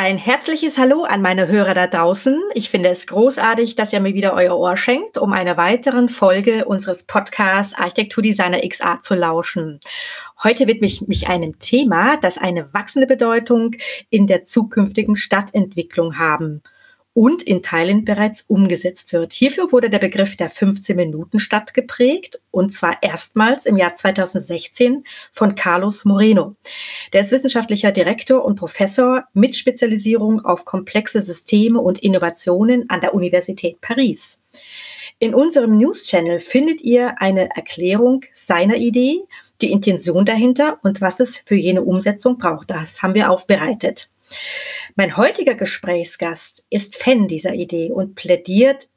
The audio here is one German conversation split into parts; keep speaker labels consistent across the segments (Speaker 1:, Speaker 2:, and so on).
Speaker 1: Ein herzliches Hallo an meine Hörer da draußen. Ich finde es großartig, dass ihr mir wieder euer Ohr schenkt, um einer weiteren Folge unseres Podcasts Architekturdesigner XA zu lauschen. Heute widme ich mich einem Thema, das eine wachsende Bedeutung in der zukünftigen Stadtentwicklung haben und in Teilen bereits umgesetzt wird. Hierfür wurde der Begriff der 15-Minuten-Stadt geprägt und zwar erstmals im Jahr 2016 von Carlos Moreno. Der ist wissenschaftlicher Direktor und Professor mit Spezialisierung auf komplexe Systeme und Innovationen an der Universität Paris. In unserem News-Channel findet ihr eine Erklärung seiner Idee, die Intention dahinter und was es für jene Umsetzung braucht. Das haben wir aufbereitet. Mein heutiger Gesprächsgast ist Fan dieser Idee und plädiert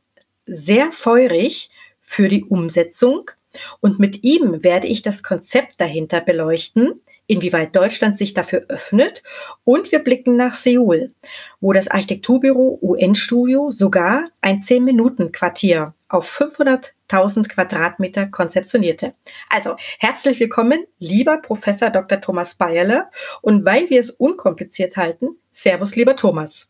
Speaker 1: sehr feurig für die Umsetzung. Und mit ihm werde ich das Konzept dahinter beleuchten, inwieweit Deutschland sich dafür öffnet. Und wir blicken nach Seoul, wo das Architekturbüro UN Studio sogar ein 10-Minuten-Quartier auf 500.000 Quadratmeter konzeptionierte. Also herzlich willkommen, lieber Professor Dr. Thomas Bayerle. Und weil wir es unkompliziert halten, Servus, lieber Thomas.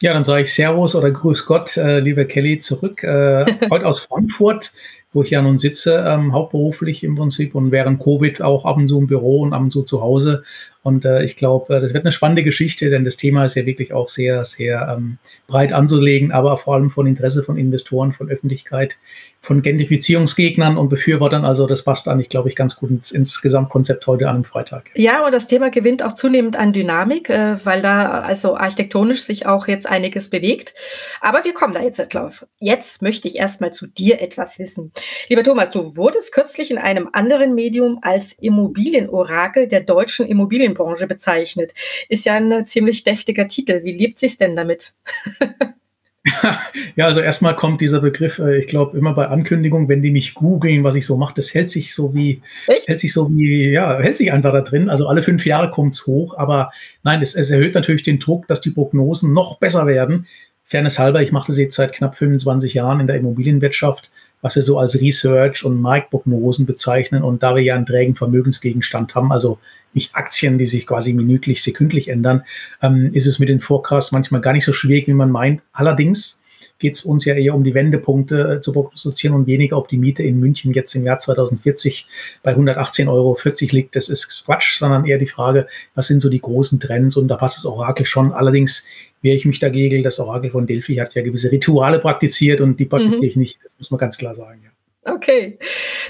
Speaker 2: Ja, dann sage ich Servus oder Grüß Gott, äh, liebe Kelly, zurück. Äh, heute aus Frankfurt, wo ich ja nun sitze, ähm, hauptberuflich im Prinzip und während Covid auch ab und zu im Büro und ab und zu zu Hause. Und äh, ich glaube, äh, das wird eine spannende Geschichte, denn das Thema ist ja wirklich auch sehr, sehr ähm, breit anzulegen, aber vor allem von Interesse von Investoren, von Öffentlichkeit, von Gentrifizierungsgegnern und Befürwortern. Also das passt eigentlich, glaube ich, ganz gut ins, ins Gesamtkonzept heute an einem Freitag.
Speaker 1: Ja, und das Thema gewinnt auch zunehmend an Dynamik, äh, weil da also architektonisch sich auch jetzt einiges bewegt. Aber wir kommen da jetzt drauf. Jetzt möchte ich erstmal zu dir etwas wissen. Lieber Thomas, du wurdest kürzlich in einem anderen Medium als Immobilienorakel der deutschen Immobilienbranche bezeichnet. Ist ja ein ziemlich deftiger Titel. Wie lebt sich's denn damit?
Speaker 2: ja, also erstmal kommt dieser Begriff, äh, ich glaube, immer bei Ankündigungen, wenn die mich googeln, was ich so mache, das hält sich so wie, Echt? hält sich so wie, ja, hält sich einfach da drin. Also alle fünf Jahre kommt es hoch, aber nein, es, es erhöht natürlich den Druck, dass die Prognosen noch besser werden. Fairness halber, ich mache das jetzt seit knapp 25 Jahren in der Immobilienwirtschaft was wir so als Research und Marktprognosen bezeichnen. Und da wir ja einen trägen Vermögensgegenstand haben, also nicht Aktien, die sich quasi minütlich, sekündlich ändern, ähm, ist es mit den Forecasts manchmal gar nicht so schwierig, wie man meint. Allerdings geht es uns ja eher um die Wendepunkte äh, zu prognostizieren und weniger, ob die Miete in München jetzt im Jahr 2040 bei 118,40 Euro liegt. Das ist Quatsch, sondern eher die Frage, was sind so die großen Trends und da passt das Orakel schon. Allerdings wehre ich mich dagegen. Das Orakel von Delphi hat ja gewisse Rituale praktiziert und die praktiziere mhm. ich nicht. Das muss man ganz klar sagen.
Speaker 1: Ja. Okay.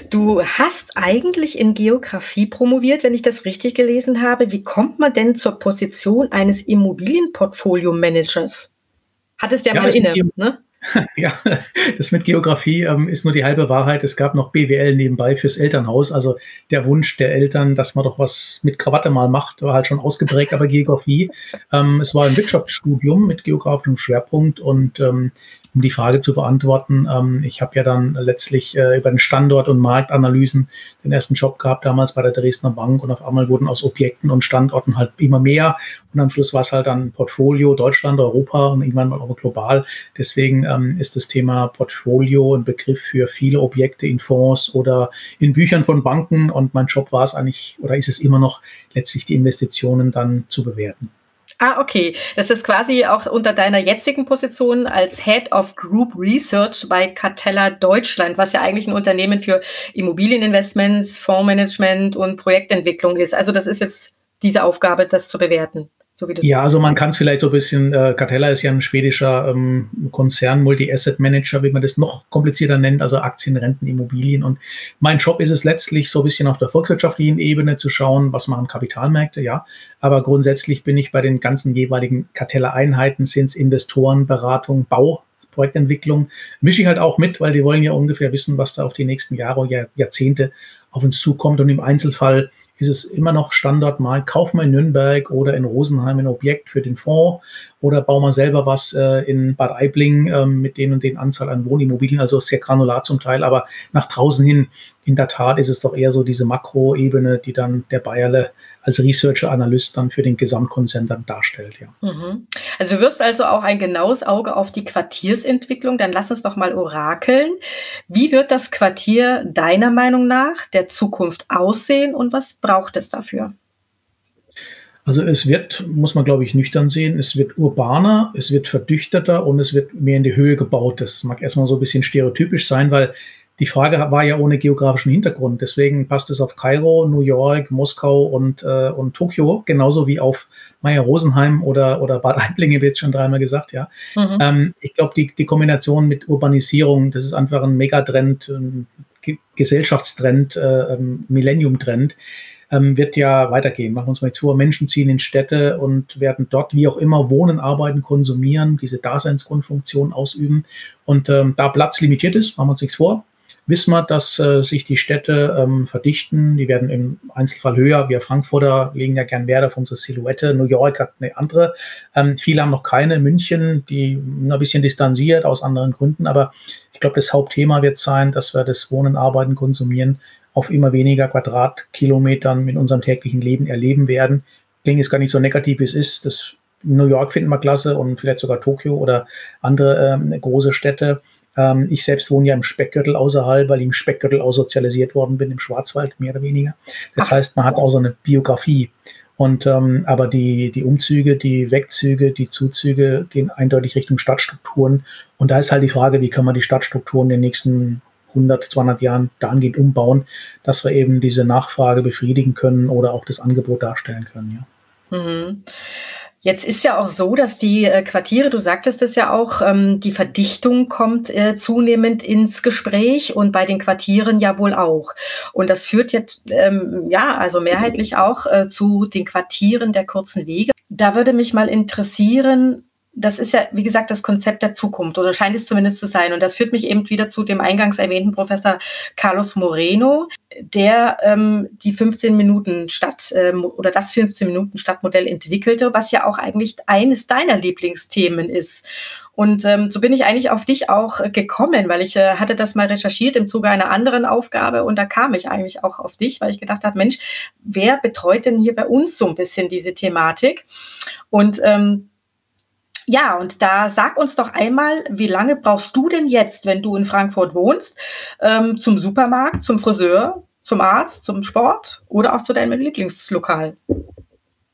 Speaker 1: Du hast eigentlich in Geografie promoviert, wenn ich das richtig gelesen habe. Wie kommt man denn zur Position eines Immobilienportfolio-Managers? Hattest ja, ja mal inne, ne?
Speaker 2: Ja, das mit Geografie ähm, ist nur die halbe Wahrheit. Es gab noch BWL nebenbei fürs Elternhaus. Also der Wunsch der Eltern, dass man doch was mit Krawatte mal macht, war halt schon ausgeprägt. Aber Geografie, ähm, es war ein Wirtschaftsstudium mit geografischem Schwerpunkt und ähm, um die Frage zu beantworten. Ähm, ich habe ja dann letztlich äh, über den Standort und Marktanalysen den ersten Job gehabt, damals bei der Dresdner Bank und auf einmal wurden aus Objekten und Standorten halt immer mehr und am Schluss war es halt dann Portfolio Deutschland, Europa und irgendwann mal auch global. Deswegen ähm, ist das Thema Portfolio ein Begriff für viele Objekte in Fonds oder in Büchern von Banken und mein Job war es eigentlich oder ist es immer noch letztlich die Investitionen dann zu bewerten.
Speaker 1: Ah, okay. Das ist quasi auch unter deiner jetzigen Position als Head of Group Research bei Cartella Deutschland, was ja eigentlich ein Unternehmen für Immobilieninvestments, Fondsmanagement und Projektentwicklung ist. Also das ist jetzt diese Aufgabe, das zu bewerten.
Speaker 2: So ja, also man kann es vielleicht so ein bisschen, äh, Catella ist ja ein schwedischer ähm, Konzern, Multi-Asset Manager, wie man das noch komplizierter nennt, also Aktien, Renten, Immobilien. Und mein Job ist es letztlich so ein bisschen auf der volkswirtschaftlichen Ebene zu schauen, was machen Kapitalmärkte, ja. Aber grundsätzlich bin ich bei den ganzen jeweiligen Cartella-Einheiten, sind es Investoren, Beratung, Bau, Projektentwicklung, mische ich halt auch mit, weil die wollen ja ungefähr wissen, was da auf die nächsten Jahre, Jahr, Jahrzehnte auf uns zukommt. Und im Einzelfall ist es immer noch Standard mal, kauf mal in Nürnberg oder in Rosenheim ein Objekt für den Fonds oder bau mal selber was äh, in Bad Aibling äh, mit den und den Anzahl an Wohnimmobilien, also sehr granular zum Teil, aber nach draußen hin in der Tat ist es doch eher so diese Makroebene, die dann der Bayerle als Researcher, Analyst dann für den Gesamtkonzern dann darstellt. Ja.
Speaker 1: Mhm. Also du wirst also auch ein genaues Auge auf die Quartiersentwicklung. Dann lass uns doch mal orakeln. Wie wird das Quartier deiner Meinung nach der Zukunft aussehen und was braucht es dafür?
Speaker 2: Also es wird, muss man glaube ich nüchtern sehen, es wird urbaner, es wird verdüchterter und es wird mehr in die Höhe gebaut. Das mag erstmal so ein bisschen stereotypisch sein, weil die Frage war ja ohne geografischen Hintergrund. Deswegen passt es auf Kairo, New York, Moskau und, äh, und Tokio, genauso wie auf Meyer-Rosenheim oder, oder Bad Aiblinge, wird schon dreimal gesagt, ja. Mhm. Ähm, ich glaube, die, die Kombination mit Urbanisierung, das ist einfach ein Megatrend, ein Gesellschaftstrend, äh, ähm, Millennium-Trend, ähm, wird ja weitergehen. Machen wir uns mal zu, Menschen ziehen in Städte und werden dort wie auch immer wohnen, arbeiten, konsumieren, diese Daseinsgrundfunktion ausüben. Und ähm, da Platz limitiert ist, machen wir uns nichts vor, wissen wir, dass äh, sich die Städte ähm, verdichten. Die werden im Einzelfall höher. Wir Frankfurter legen ja gern Wert auf unsere Silhouette. New York hat eine andere. Ähm, viele haben noch keine. München, die ein bisschen distanziert aus anderen Gründen. Aber ich glaube, das Hauptthema wird sein, dass wir das Wohnen, Arbeiten, Konsumieren auf immer weniger Quadratkilometern in unserem täglichen Leben erleben werden. Klingt jetzt gar nicht so negativ, wie es ist. Das New York finden wir klasse und vielleicht sogar Tokio oder andere ähm, große Städte. Ähm, ich selbst wohne ja im Speckgürtel außerhalb, weil ich im Speckgürtel auch sozialisiert worden bin, im Schwarzwald mehr oder weniger. Das Ach. heißt, man hat auch so eine Biografie. Und ähm, aber die, die Umzüge, die Wegzüge, die Zuzüge gehen eindeutig Richtung Stadtstrukturen. Und da ist halt die Frage, wie können wir die Stadtstrukturen in den nächsten 100, 200 Jahren dahingehend umbauen, dass wir eben diese Nachfrage befriedigen können oder auch das Angebot darstellen können. Ja. Mhm.
Speaker 1: Jetzt ist ja auch so, dass die äh, Quartiere, du sagtest es ja auch, ähm, die Verdichtung kommt äh, zunehmend ins Gespräch und bei den Quartieren ja wohl auch. Und das führt jetzt, ähm, ja, also mehrheitlich auch äh, zu den Quartieren der kurzen Wege. Da würde mich mal interessieren, das ist ja, wie gesagt, das Konzept der Zukunft oder scheint es zumindest zu sein. Und das führt mich eben wieder zu dem eingangs erwähnten Professor Carlos Moreno, der ähm, die 15 Minuten Stadt ähm, oder das 15 Minuten Stadtmodell entwickelte, was ja auch eigentlich eines deiner Lieblingsthemen ist. Und ähm, so bin ich eigentlich auf dich auch gekommen, weil ich äh, hatte das mal recherchiert im Zuge einer anderen Aufgabe und da kam ich eigentlich auch auf dich, weil ich gedacht habe, Mensch, wer betreut denn hier bei uns so ein bisschen diese Thematik? Und ähm, ja, und da sag uns doch einmal, wie lange brauchst du denn jetzt, wenn du in Frankfurt wohnst, ähm, zum Supermarkt, zum Friseur, zum Arzt, zum Sport oder auch zu deinem Lieblingslokal?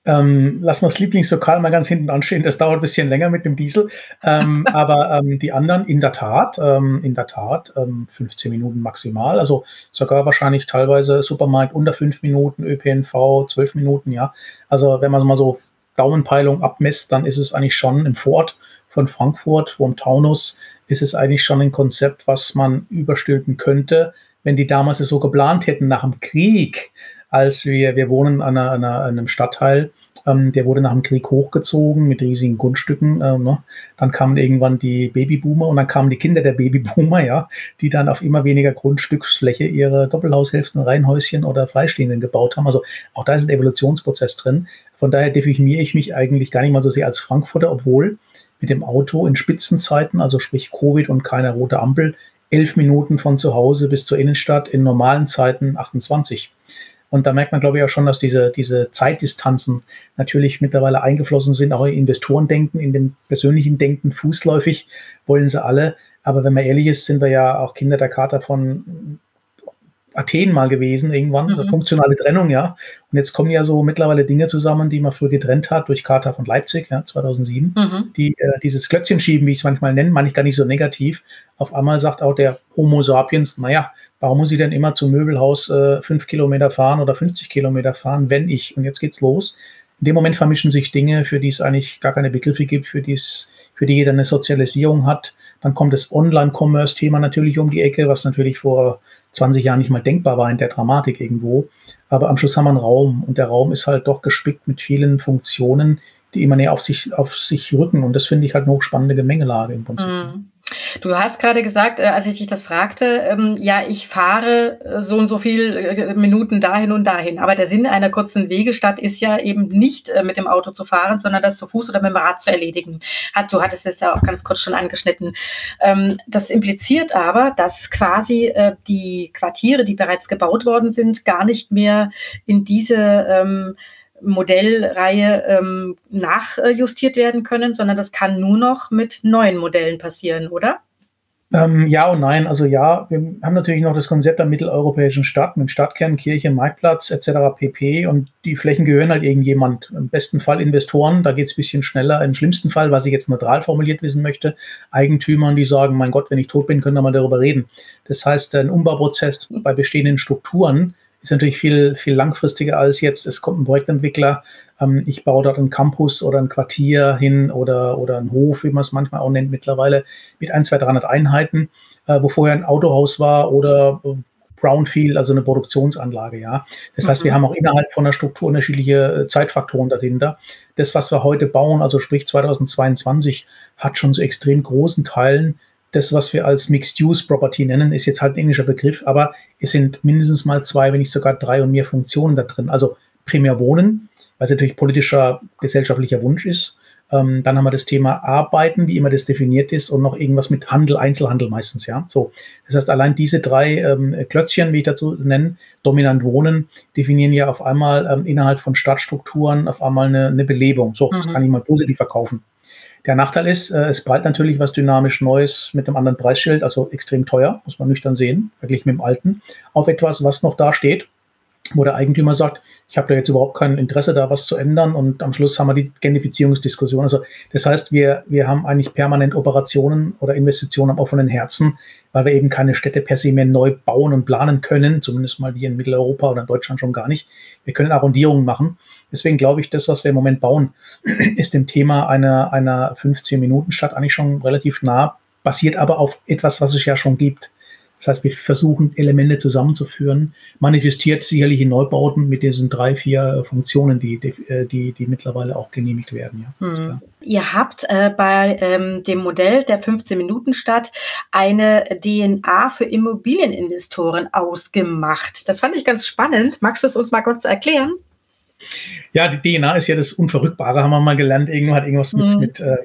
Speaker 2: Ähm, lassen wir das Lieblingslokal mal ganz hinten anstehen. Das dauert ein bisschen länger mit dem Diesel. Ähm, aber ähm, die anderen in der Tat, ähm, in der Tat, 15 ähm, Minuten maximal. Also sogar wahrscheinlich teilweise Supermarkt unter 5 Minuten, ÖPNV 12 Minuten, ja. Also wenn man mal so Daumenpeilung abmisst, dann ist es eigentlich schon im Fort von Frankfurt, wo im Taunus ist es eigentlich schon ein Konzept, was man überstülpen könnte, wenn die damals es so geplant hätten nach dem Krieg, als wir, wir wohnen an, einer, an einem Stadtteil, ähm, der wurde nach dem Krieg hochgezogen mit riesigen Grundstücken. Äh, ne? Dann kamen irgendwann die Babyboomer und dann kamen die Kinder der Babyboomer, ja, die dann auf immer weniger Grundstücksfläche ihre Doppelhaushälften, Reihenhäuschen oder Freistehenden gebaut haben. Also auch da ist ein Evolutionsprozess drin. Von daher definiere ich mich eigentlich gar nicht mal so sehr als Frankfurter, obwohl mit dem Auto in Spitzenzeiten, also sprich Covid und keine rote Ampel, elf Minuten von zu Hause bis zur Innenstadt, in normalen Zeiten 28. Und da merkt man, glaube ich, auch schon, dass diese, diese Zeitdistanzen natürlich mittlerweile eingeflossen sind, auch in Investorendenken, in dem persönlichen Denken, fußläufig wollen sie alle. Aber wenn man ehrlich ist, sind wir ja auch Kinder der Charta von Athen mal gewesen, irgendwann, mhm. funktionale Trennung, ja. Und jetzt kommen ja so mittlerweile Dinge zusammen, die man früher getrennt hat durch Charta von Leipzig, ja, 2007. Mhm. Die, äh, dieses Klötzchenschieben, wie ich es manchmal nenne, meine ich gar nicht so negativ. Auf einmal sagt auch der Homo sapiens, naja, warum muss ich denn immer zum Möbelhaus äh, fünf Kilometer fahren oder 50 Kilometer fahren, wenn ich, und jetzt geht's los. In dem Moment vermischen sich Dinge, für die es eigentlich gar keine Begriffe gibt, für die es, für die jeder eine Sozialisierung hat. Dann kommt das Online-Commerce-Thema natürlich um die Ecke, was natürlich vor 20 Jahren nicht mal denkbar war in der Dramatik irgendwo. Aber am Schluss haben wir einen Raum und der Raum ist halt doch gespickt mit vielen Funktionen, die immer näher auf sich, auf sich rücken. Und das finde ich halt eine hochspannende Gemengelage im Prinzip. Mm.
Speaker 1: Du hast gerade gesagt, äh, als ich dich das fragte, ähm, ja, ich fahre äh, so und so viel äh, Minuten dahin und dahin. Aber der Sinn einer kurzen Wegestadt ist ja eben nicht mit dem Auto zu fahren, sondern das zu Fuß oder mit dem Rad zu erledigen. du hattest es ja auch ganz kurz schon angeschnitten. Ähm, das impliziert aber, dass quasi die Quartiere, die bereits gebaut worden sind, gar nicht mehr in diese ähm, Modellreihe ähm, nachjustiert werden können, sondern das kann nur noch mit neuen Modellen passieren, oder?
Speaker 2: Ähm, ja und nein. Also ja, wir haben natürlich noch das Konzept der mitteleuropäischen Stadt mit Stadtkern, Kirche, Marktplatz etc. pp. Und die Flächen gehören halt irgendjemand. Im besten Fall Investoren, da geht es ein bisschen schneller. Im schlimmsten Fall, was ich jetzt neutral formuliert wissen möchte, Eigentümern, die sagen, mein Gott, wenn ich tot bin, können wir mal darüber reden. Das heißt, ein Umbauprozess bei bestehenden Strukturen ist natürlich viel, viel langfristiger als jetzt. Es kommt ein Projektentwickler, ähm, ich baue dort einen Campus oder ein Quartier hin oder, oder einen Hof, wie man es manchmal auch nennt mittlerweile, mit ein, zwei, 300 Einheiten, äh, wo vorher ein Autohaus war oder äh, Brownfield, also eine Produktionsanlage, ja. Das heißt, wir mhm. haben auch innerhalb von der Struktur unterschiedliche äh, Zeitfaktoren dahinter. Das, was wir heute bauen, also sprich 2022, hat schon zu extrem großen Teilen das, was wir als Mixed-Use-Property nennen, ist jetzt halt ein englischer Begriff, aber es sind mindestens mal zwei, wenn nicht sogar drei und mehr Funktionen da drin. Also primär Wohnen, weil es natürlich politischer, gesellschaftlicher Wunsch ist. Ähm, dann haben wir das Thema Arbeiten, wie immer das definiert ist, und noch irgendwas mit Handel, Einzelhandel meistens, ja. So. Das heißt, allein diese drei ähm, Klötzchen, wie ich dazu nenne, dominant Wohnen, definieren ja auf einmal ähm, innerhalb von Stadtstrukturen auf einmal eine, eine Belebung. So, mhm. das kann ich mal positiv verkaufen. Der Nachteil ist, äh, es prallt natürlich was dynamisch Neues mit einem anderen Preisschild, also extrem teuer, muss man nüchtern sehen, verglichen mit dem alten, auf etwas, was noch da steht, wo der Eigentümer sagt, ich habe da jetzt überhaupt kein Interesse, da was zu ändern und am Schluss haben wir die Genifizierungsdiskussion. Also das heißt, wir, wir haben eigentlich permanent Operationen oder Investitionen am offenen Herzen, weil wir eben keine Städte per se mehr neu bauen und planen können, zumindest mal hier in Mitteleuropa oder in Deutschland schon gar nicht. Wir können Arrondierungen machen. Deswegen glaube ich, das, was wir im Moment bauen, ist dem Thema einer, einer 15-Minuten-Stadt eigentlich schon relativ nah, basiert aber auf etwas, was es ja schon gibt. Das heißt, wir versuchen Elemente zusammenzuführen, manifestiert sicherlich in Neubauten mit diesen drei, vier Funktionen, die, die, die, die mittlerweile auch genehmigt werden.
Speaker 1: Ja, hm. Ihr habt äh, bei ähm, dem Modell der 15-Minuten-Stadt eine DNA für Immobilieninvestoren ausgemacht. Das fand ich ganz spannend. Magst du es uns mal kurz erklären?
Speaker 2: Ja, die DNA ist ja das Unverrückbare, haben wir mal gelernt. Irgendwann hat irgendwas mhm. mit, mit, äh,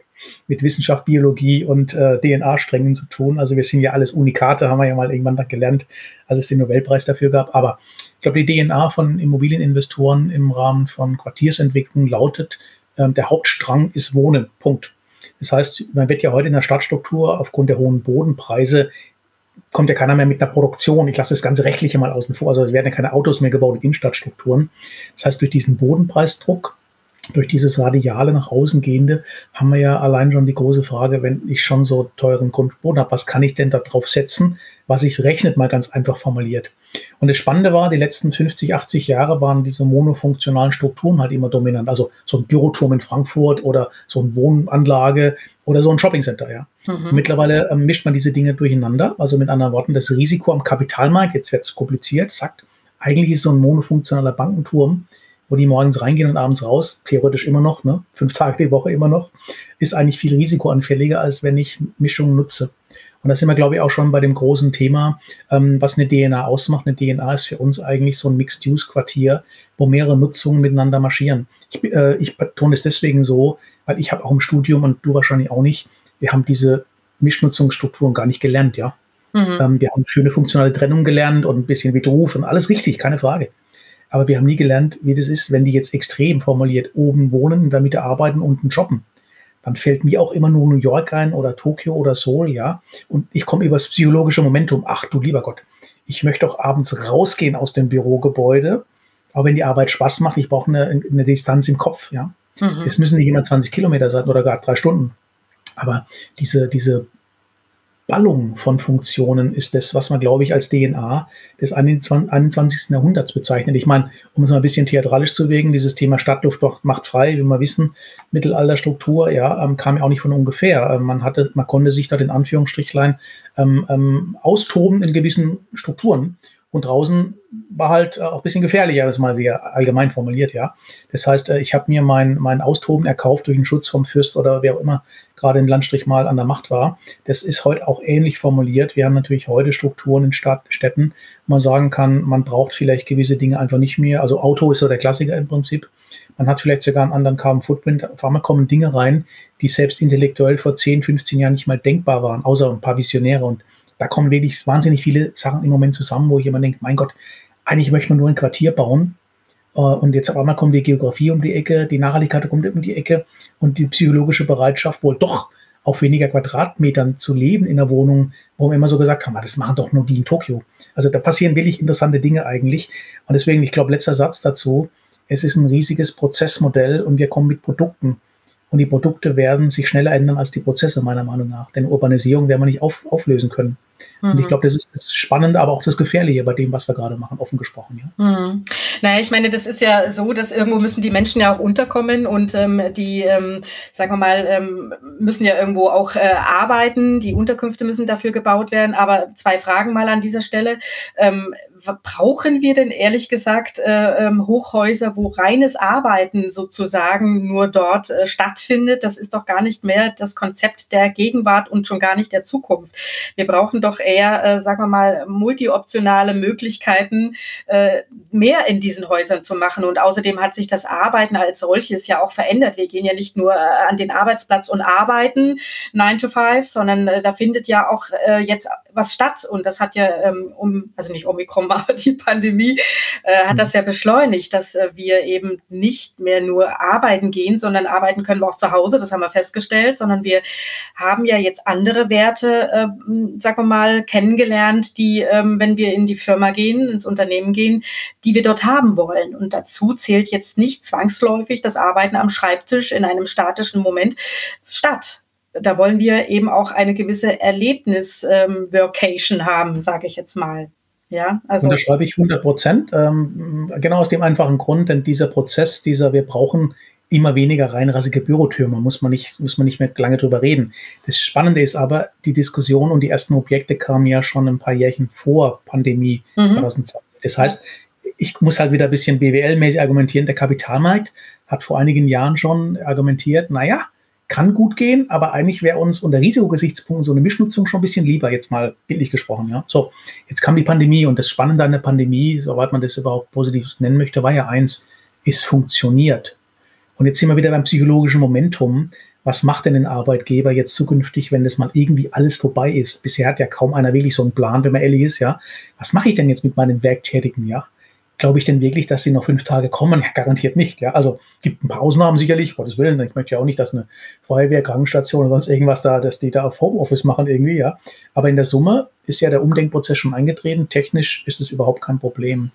Speaker 2: mit Wissenschaft, Biologie und äh, DNA-Strängen zu tun. Also wir sind ja alles Unikate, haben wir ja mal irgendwann gelernt, als es den Nobelpreis dafür gab. Aber ich glaube, die DNA von Immobilieninvestoren im Rahmen von Quartiersentwicklung lautet, äh, der Hauptstrang ist Wohnen. Punkt. Das heißt, man wird ja heute in der Stadtstruktur aufgrund der hohen Bodenpreise kommt ja keiner mehr mit einer Produktion. Ich lasse das ganze Rechtliche mal außen vor. Also es werden ja keine Autos mehr gebaut in Innenstadtstrukturen. Das heißt, durch diesen Bodenpreisdruck, durch dieses radiale nach außen gehende, haben wir ja allein schon die große Frage, wenn ich schon so teuren Grundboden habe, was kann ich denn da drauf setzen, was sich rechnet, mal ganz einfach formuliert. Und das Spannende war, die letzten 50, 80 Jahre waren diese monofunktionalen Strukturen halt immer dominant. Also so ein Büroturm in Frankfurt oder so eine Wohnanlage oder so ein Shoppingcenter, ja. Mhm. Mittlerweile ähm, mischt man diese Dinge durcheinander. Also mit anderen Worten, das Risiko am Kapitalmarkt, jetzt wird es kompliziert, sagt, eigentlich ist so ein monofunktionaler Bankenturm, wo die morgens reingehen und abends raus, theoretisch immer noch, ne, fünf Tage die Woche immer noch, ist eigentlich viel risikoanfälliger, als wenn ich Mischungen nutze. Und da sind wir, glaube ich, auch schon bei dem großen Thema, ähm, was eine DNA ausmacht. Eine DNA ist für uns eigentlich so ein Mixed-Use-Quartier, wo mehrere Nutzungen miteinander marschieren. Ich, äh, ich betone es deswegen so, weil ich habe auch im Studium und du wahrscheinlich auch nicht, wir haben diese Mischnutzungsstrukturen gar nicht gelernt, ja. Mhm. Ähm, wir haben schöne funktionale Trennung gelernt und ein bisschen Widerruf und alles richtig, keine Frage. Aber wir haben nie gelernt, wie das ist, wenn die jetzt extrem formuliert oben wohnen, in der Mitte arbeiten, unten shoppen dann fällt mir auch immer nur New York ein oder Tokio oder Seoul, ja. Und ich komme über das psychologische Momentum. Ach du lieber Gott, ich möchte auch abends rausgehen aus dem Bürogebäude, auch wenn die Arbeit Spaß macht. Ich brauche eine, eine Distanz im Kopf, ja. Mhm. Es müssen nicht immer 20 Kilometer sein oder gar drei Stunden. Aber diese, diese Ballung von Funktionen ist das, was man, glaube ich, als DNA des 21. Jahrhunderts bezeichnet. Ich meine, um es mal ein bisschen theatralisch zu wegen, dieses Thema Stadtluft macht frei, wie wir wissen, Mittelalterstruktur, ja, ähm, kam ja auch nicht von ungefähr. Ähm, man hatte, man konnte sich da in Anführungsstrichlein ähm, ähm, austoben in gewissen Strukturen. Und draußen war halt äh, auch ein bisschen gefährlicher, das mal sehr allgemein formuliert, ja. Das heißt, äh, ich habe mir mein, mein Austoben erkauft durch den Schutz vom Fürst oder wer auch immer gerade im Landstrich mal an der Macht war. Das ist heute auch ähnlich formuliert. Wir haben natürlich heute Strukturen in Stadt, Städten, wo man sagen kann, man braucht vielleicht gewisse Dinge einfach nicht mehr. Also Auto ist so der Klassiker im Prinzip. Man hat vielleicht sogar einen anderen Carbon Footprint. Auf einmal kommen Dinge rein, die selbst intellektuell vor 10, 15 Jahren nicht mal denkbar waren, außer ein paar Visionäre und da kommen wirklich wahnsinnig viele Sachen im Moment zusammen, wo ich immer denke, mein Gott, eigentlich möchte man nur ein Quartier bauen. Äh, und jetzt auf einmal kommt die Geografie um die Ecke, die Nachhaltigkeit kommt um die Ecke und die psychologische Bereitschaft, wohl doch auf weniger Quadratmetern zu leben in der Wohnung, wo wir immer so gesagt haben, ah, das machen doch nur die in Tokio. Also da passieren wirklich interessante Dinge eigentlich. Und deswegen, ich glaube, letzter Satz dazu, es ist ein riesiges Prozessmodell und wir kommen mit Produkten. Und die Produkte werden sich schneller ändern als die Prozesse, meiner Meinung nach. Denn Urbanisierung werden wir nicht auf, auflösen können. Mhm. Und ich mhm. glaube, das ist das Spannende, aber auch das Gefährliche bei dem, was wir gerade machen, offen gesprochen.
Speaker 1: Ja. Mhm. Naja, ich meine, das ist ja so, dass irgendwo müssen die Menschen ja auch unterkommen und ähm, die, ähm, sagen wir mal, ähm, müssen ja irgendwo auch äh, arbeiten. Die Unterkünfte müssen dafür gebaut werden. Aber zwei Fragen mal an dieser Stelle. Ähm, brauchen wir denn ehrlich gesagt äh, ähm, Hochhäuser, wo reines Arbeiten sozusagen nur dort äh, stattfindet? Das ist doch gar nicht mehr das Konzept der Gegenwart und schon gar nicht der Zukunft. Wir brauchen doch eher, äh, sagen wir mal, multioptionale Möglichkeiten, äh, mehr in diesen Häusern zu machen. Und außerdem hat sich das Arbeiten als solches ja auch verändert. Wir gehen ja nicht nur äh, an den Arbeitsplatz und arbeiten 9 to 5, sondern äh, da findet ja auch äh, jetzt was statt. Und das hat ja, ähm, um, also nicht Omikron, aber die Pandemie äh, hat das ja beschleunigt, dass äh, wir eben nicht mehr nur arbeiten gehen, sondern arbeiten können wir auch zu Hause, das haben wir festgestellt, sondern wir haben ja jetzt andere Werte, äh, sagen wir mal, kennengelernt, die, ähm, wenn wir in die Firma gehen, ins Unternehmen gehen, die wir dort haben wollen. Und dazu zählt jetzt nicht zwangsläufig das Arbeiten am Schreibtisch in einem statischen Moment statt da wollen wir eben auch eine gewisse Erlebnis-Vocation ähm, haben, sage ich jetzt mal. Ja,
Speaker 2: also. Und da schreibe ich 100 Prozent, ähm, genau aus dem einfachen Grund, denn dieser Prozess, dieser, wir brauchen immer weniger reinrassige Bürotürme, muss man nicht, muss man nicht mehr lange drüber reden. Das Spannende ist aber, die Diskussion und die ersten Objekte kamen ja schon ein paar Jährchen vor Pandemie mhm. 2020. Das heißt, ich muss halt wieder ein bisschen BWL-mäßig argumentieren. Der Kapitalmarkt hat vor einigen Jahren schon argumentiert, naja, kann gut gehen, aber eigentlich wäre uns unter Risikogesichtspunkten so eine Mischnutzung schon ein bisschen lieber, jetzt mal bildlich gesprochen. Ja. So, jetzt kam die Pandemie und das Spannende an der Pandemie, soweit man das überhaupt positiv nennen möchte, war ja eins, es funktioniert. Und jetzt sind wir wieder beim psychologischen Momentum. Was macht denn ein Arbeitgeber jetzt zukünftig, wenn das mal irgendwie alles vorbei ist? Bisher hat ja kaum einer wirklich so einen Plan, wenn man ehrlich ist, ja. Was mache ich denn jetzt mit meinen Werktätigen, ja? Glaube ich denn wirklich, dass sie noch fünf Tage kommen? Ja, garantiert nicht. Ja, also gibt ein paar Ausnahmen sicherlich, Gottes Willen. Ich möchte ja auch nicht, dass eine Feuerwehr, Krankenstation oder sonst irgendwas da, dass die da auf Homeoffice machen irgendwie, ja. Aber in der Summe ist ja der Umdenkprozess schon eingetreten. Technisch ist es überhaupt kein Problem.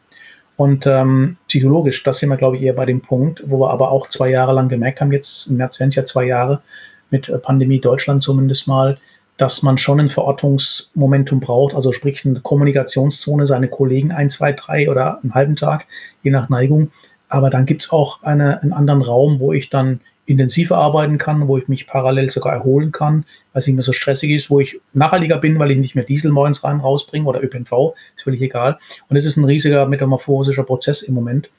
Speaker 2: Und ähm, psychologisch, das sind wir, glaube ich, eher bei dem Punkt, wo wir aber auch zwei Jahre lang gemerkt haben, jetzt im März werden es ja zwei Jahre mit äh, Pandemie Deutschland zumindest mal, dass man schon ein Verortungsmomentum braucht, also sprich eine Kommunikationszone, seine Kollegen ein, zwei, drei oder einen halben Tag, je nach Neigung. Aber dann gibt es auch eine, einen anderen Raum, wo ich dann intensiver arbeiten kann, wo ich mich parallel sogar erholen kann, weil es nicht mehr so stressig ist, wo ich nachhaltiger bin, weil ich nicht mehr Diesel morgens rein rausbringe oder ÖPNV, ist völlig egal. Und es ist ein riesiger metamorphosischer Prozess im Moment.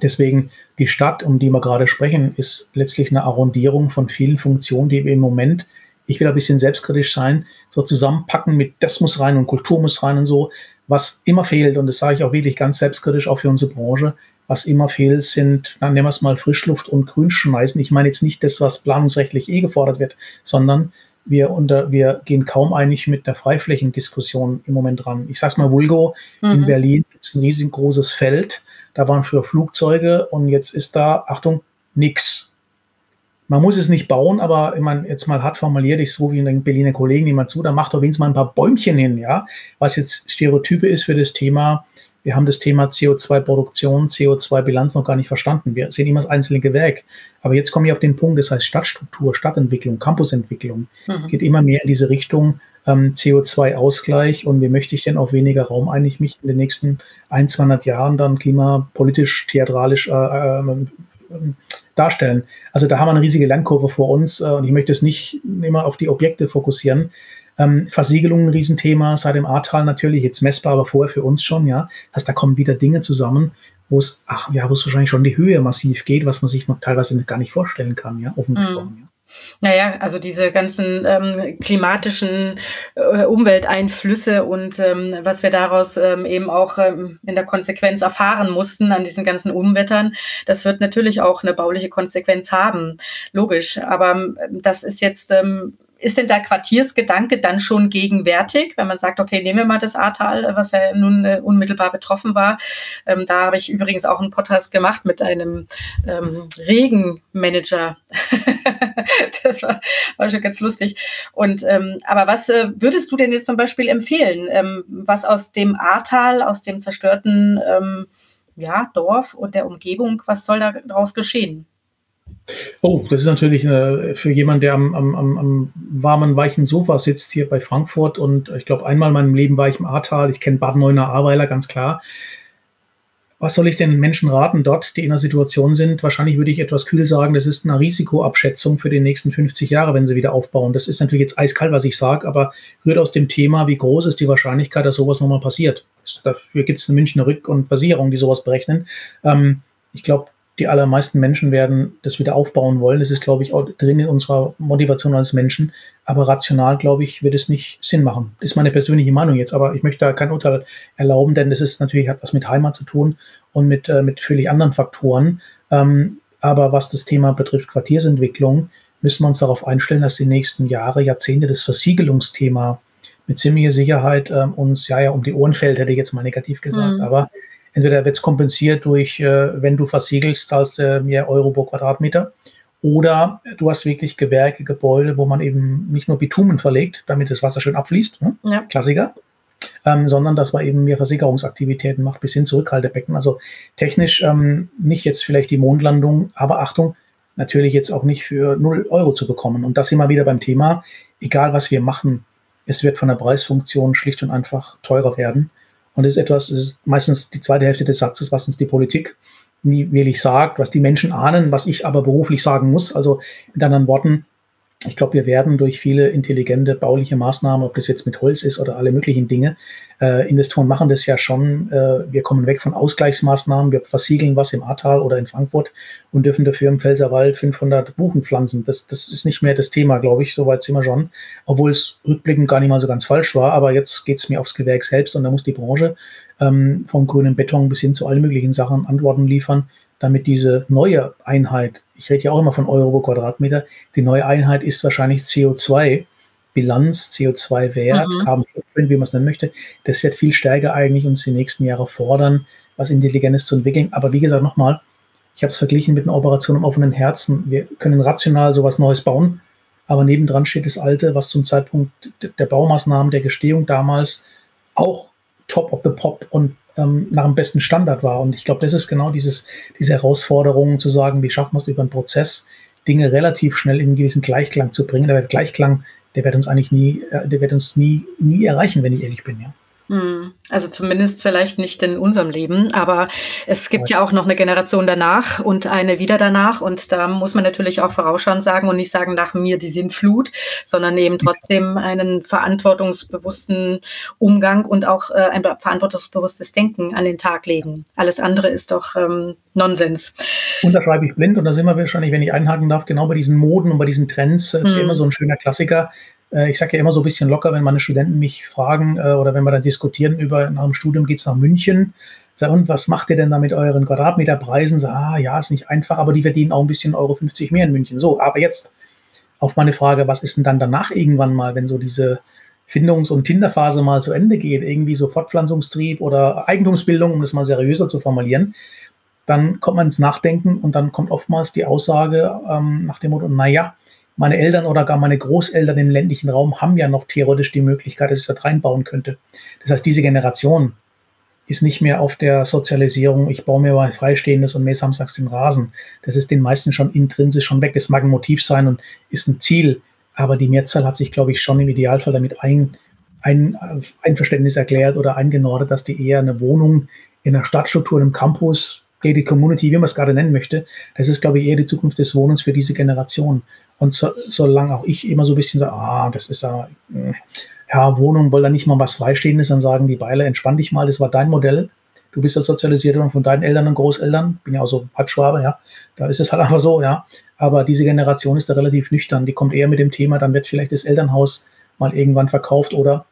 Speaker 2: Deswegen die Stadt, um die wir gerade sprechen, ist letztlich eine Arrondierung von vielen Funktionen, die wir im Moment ich will ein bisschen selbstkritisch sein, so zusammenpacken mit das muss rein und Kultur muss rein und so. Was immer fehlt, und das sage ich auch wirklich ganz selbstkritisch auch für unsere Branche, was immer fehlt, sind, dann nehmen wir es mal Frischluft und Grünschmeißen. Ich meine jetzt nicht das, was planungsrechtlich eh gefordert wird, sondern wir, unter, wir gehen kaum einig mit der Freiflächendiskussion im Moment dran. Ich sage es mal vulgo, mhm. in Berlin gibt es ein riesengroßes Feld, da waren früher Flugzeuge und jetzt ist da, Achtung, nix man muss es nicht bauen, aber ich meine, jetzt mal hart formuliert, ich so wie den Berliner Kollegen jemand zu, da macht doch wenigstens mal ein paar Bäumchen hin, ja, was jetzt Stereotype ist für das Thema. Wir haben das Thema CO2-Produktion, CO2-Bilanz noch gar nicht verstanden. Wir sehen immer das einzelne Gewerk. Aber jetzt komme ich auf den Punkt, das heißt Stadtstruktur, Stadtentwicklung, Campusentwicklung. Mhm. Geht immer mehr in diese Richtung ähm, CO2-Ausgleich und wie möchte ich denn auf weniger Raum eigentlich mich in den nächsten ein, 200 Jahren dann klimapolitisch, theatralisch äh, äh, darstellen. Also da haben wir eine riesige Lernkurve vor uns äh, und ich möchte es nicht immer auf die Objekte fokussieren. Ähm, Versiegelung ein Riesenthema, seit dem Ahrtal natürlich, jetzt messbar, aber vorher für uns schon, ja. Also da kommen wieder Dinge zusammen, wo es, ach ja, wo es wahrscheinlich schon die Höhe massiv geht, was man sich noch teilweise gar nicht vorstellen kann, ja, offen mhm. gesprochen. Ja.
Speaker 1: Naja, also diese ganzen ähm, klimatischen äh, Umwelteinflüsse und ähm, was wir daraus ähm, eben auch ähm, in der Konsequenz erfahren mussten an diesen ganzen Unwettern, das wird natürlich auch eine bauliche Konsequenz haben, logisch. Aber ähm, das ist jetzt ähm, ist denn der Quartiersgedanke dann schon gegenwärtig, wenn man sagt, okay, nehmen wir mal das Ahrtal, was ja nun äh, unmittelbar betroffen war. Ähm, da habe ich übrigens auch einen Podcast gemacht mit einem ähm, Regenmanager. das war, war, schon ganz lustig. Und ähm, aber was äh, würdest du denn jetzt zum Beispiel empfehlen, ähm, was aus dem Ahrtal, aus dem zerstörten ähm, ja, Dorf und der Umgebung, was soll da daraus geschehen?
Speaker 2: Oh, das ist natürlich äh, für jemanden, der am, am, am, warmen, weichen Sofa sitzt hier bei Frankfurt und ich glaube, einmal in meinem Leben war ich im Ahrtal, ich kenne Bad Neuenahr-Ahrweiler ganz klar. Was soll ich den Menschen raten dort, die in einer Situation sind? Wahrscheinlich würde ich etwas kühl sagen, das ist eine Risikoabschätzung für die nächsten 50 Jahre, wenn sie wieder aufbauen. Das ist natürlich jetzt eiskalt, was ich sage, aber rührt aus dem Thema, wie groß ist die Wahrscheinlichkeit, dass sowas nochmal passiert. Dafür gibt es eine Münchner Rück- und Versicherung, die sowas berechnen. Ähm, ich glaube, die allermeisten Menschen werden das wieder aufbauen wollen. Das ist, glaube ich, auch drin in unserer Motivation als Menschen. Aber rational, glaube ich, wird es nicht Sinn machen. Das ist meine persönliche Meinung jetzt. Aber ich möchte da kein Urteil erlauben, denn das ist natürlich, hat was mit Heimat zu tun und mit, äh, mit völlig anderen Faktoren. Ähm, aber was das Thema betrifft, Quartiersentwicklung, müssen wir uns darauf einstellen, dass die nächsten Jahre, Jahrzehnte das Versiegelungsthema mit ziemlicher Sicherheit ähm, uns ja ja um die Ohren fällt, hätte ich jetzt mal negativ gesagt. Mhm. Aber Entweder wird es kompensiert durch, äh, wenn du versiegelst, zahlst du mehr Euro pro Quadratmeter. Oder du hast wirklich Gewerke, Gebäude, wo man eben nicht nur Bitumen verlegt, damit das Wasser schön abfließt, ne? ja. Klassiker, ähm, sondern dass man eben mehr Versickerungsaktivitäten macht, bis hin zu Rückhaltebecken. Also technisch ähm, nicht jetzt vielleicht die Mondlandung, aber Achtung, natürlich jetzt auch nicht für 0 Euro zu bekommen. Und das sind wir wieder beim Thema, egal was wir machen, es wird von der Preisfunktion schlicht und einfach teurer werden. Und das ist etwas, das ist meistens die zweite Hälfte des Satzes, was uns die Politik nie wirklich sagt, was die Menschen ahnen, was ich aber beruflich sagen muss. Also mit anderen Worten, ich glaube, wir werden durch viele intelligente bauliche Maßnahmen, ob das jetzt mit Holz ist oder alle möglichen Dinge, äh, Investoren machen das ja schon. Äh, wir kommen weg von Ausgleichsmaßnahmen, wir versiegeln was im Ahrtal oder in Frankfurt und dürfen dafür im Pfälzerwald 500 Buchen pflanzen. Das, das ist nicht mehr das Thema, glaube ich, soweit sind wir schon, obwohl es rückblickend gar nicht mal so ganz falsch war. Aber jetzt geht es mir aufs Gewerk selbst und da muss die Branche ähm, vom grünen Beton bis hin zu allen möglichen Sachen Antworten liefern, damit diese neue Einheit, ich rede ja auch immer von Euro pro Quadratmeter, die neue Einheit ist wahrscheinlich CO2. Bilanz, CO2-Wert, mhm. Carbon Footprint, wie man es nennen möchte, das wird viel stärker eigentlich uns die nächsten Jahre fordern, was Intelligentes zu entwickeln. Aber wie gesagt, nochmal, ich habe es verglichen mit einer Operation im offenen Herzen. Wir können rational sowas Neues bauen, aber nebendran steht das Alte, was zum Zeitpunkt der Baumaßnahmen, der Gestehung damals auch top of the pop und ähm, nach dem besten Standard war. Und ich glaube, das ist genau dieses, diese Herausforderung zu sagen, wie schaffen wir es über einen Prozess, Dinge relativ schnell in einen gewissen Gleichklang zu bringen. Der Gleichklang, der wird uns eigentlich nie, äh, der wird uns nie, nie erreichen, wenn ich ehrlich bin, ja.
Speaker 1: Hm, also zumindest vielleicht nicht in unserem Leben, aber es gibt ja auch noch eine Generation danach und eine wieder danach und da muss man natürlich auch vorausschauend sagen und nicht sagen, nach mir die Sintflut, sondern eben trotzdem einen verantwortungsbewussten Umgang und auch äh, ein verantwortungsbewusstes Denken an den Tag legen. Alles andere ist doch ähm, Nonsens.
Speaker 2: Und da schreibe ich blind und da sind wir wahrscheinlich, wenn ich einhaken darf, genau bei diesen Moden und bei diesen Trends, das ist hm. immer so ein schöner Klassiker äh, ich sage ja immer so ein bisschen locker, wenn meine Studenten mich fragen äh, oder wenn wir dann diskutieren über nach dem Studium geht es nach München. Sag, und was macht ihr denn da mit euren Quadratmeterpreisen? Sag, ah, ja, ist nicht einfach, aber die verdienen auch ein bisschen Euro 50 mehr in München. So, aber jetzt auf meine Frage, was ist denn dann danach irgendwann mal, wenn so diese Findungs- und Tinderphase mal zu Ende geht, irgendwie so Fortpflanzungstrieb oder Eigentumsbildung, um das mal seriöser zu formulieren, dann kommt man ins Nachdenken und dann kommt oftmals die Aussage ähm, nach dem Motto, naja, meine Eltern oder gar meine Großeltern im ländlichen Raum haben ja noch theoretisch die Möglichkeit, dass ich das reinbauen könnte. Das heißt, diese Generation ist nicht mehr auf der Sozialisierung, ich baue mir mal freistehendes und mehr samstags den Rasen. Das ist den meisten schon intrinsisch schon weg. Das mag ein Motiv sein und ist ein Ziel, aber die Mehrzahl hat sich, glaube ich, schon im Idealfall damit ein, ein Einverständnis erklärt oder eingenordet, dass die eher eine Wohnung in einer Stadtstruktur, einem Campus, Gated Community, wie man es gerade nennen möchte, das ist, glaube ich, eher die Zukunft des Wohnens für diese Generation. Und so, solange auch ich immer so ein bisschen sage, ah, das ist ja, ja, Wohnung, wollen da nicht mal was Freistehendes, dann sagen die Beile, entspann dich mal, das war dein Modell. Du bist ja sozialisiert worden von deinen Eltern und Großeltern. Bin ja auch so Halbschwabe, ja. Da ist es halt einfach so, ja. Aber diese Generation ist da relativ nüchtern. Die kommt eher mit dem Thema, dann wird vielleicht das Elternhaus mal irgendwann verkauft oder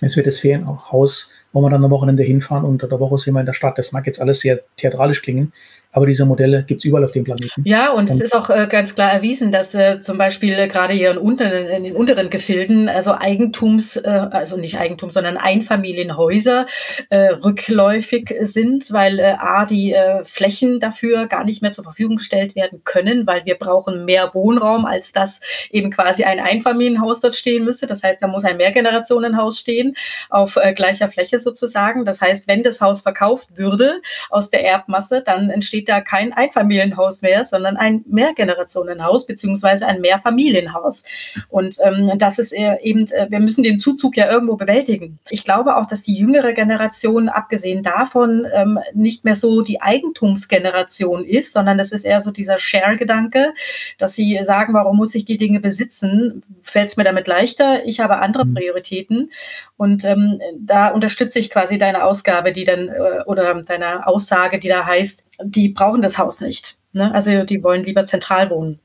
Speaker 2: Es wird das Ferienhaus, wo wir dann am Wochenende hinfahren und unter der Woche sind wir in der Stadt. Das mag jetzt alles sehr theatralisch klingen, aber diese Modelle gibt es überall auf dem Planeten.
Speaker 1: Ja, und, und es ist auch äh, ganz klar erwiesen, dass äh, zum Beispiel äh, gerade hier in, unteren, in, den unteren Gefilden, also Eigentums, äh, also nicht Eigentum, sondern Einfamilienhäuser äh, rückläufig sind, weil äh, A, die Flächen dafür gar nicht mehr zur Verfügung gestellt werden können, weil wir brauchen mehr Wohnraum, als dass eben quasi ein Einfamilienhaus dort stehen müsste. Das heißt, da muss ein Mehrgenerationenhaus stehen, auf gleicher Fläche sozusagen. Das heißt, wenn das Haus verkauft würde aus der Erbmasse, dann entsteht steht da kein Einfamilienhaus mehr, sondern ein Mehrgenerationenhaus beziehungsweise ein Mehrfamilienhaus. Und ähm, das ist eben, äh, wir müssen den Zuzug ja irgendwo bewältigen. Ich glaube auch, dass die jüngere Generation, abgesehen davon, ähm, nicht mehr so die Eigentumsgeneration ist, sondern das ist eher so dieser Share-Gedanke, dass sie sagen, warum muss ich die Dinge besitzen? Fällt es mir damit leichter? Ich habe andere mhm. Prioritäten. Und ähm, da unterstütze ich quasi deine Ausgabe, die dann äh, oder deine Aussage, die da heißt, die brauchen das Haus nicht. Ne? Also die wollen lieber zentral wohnen.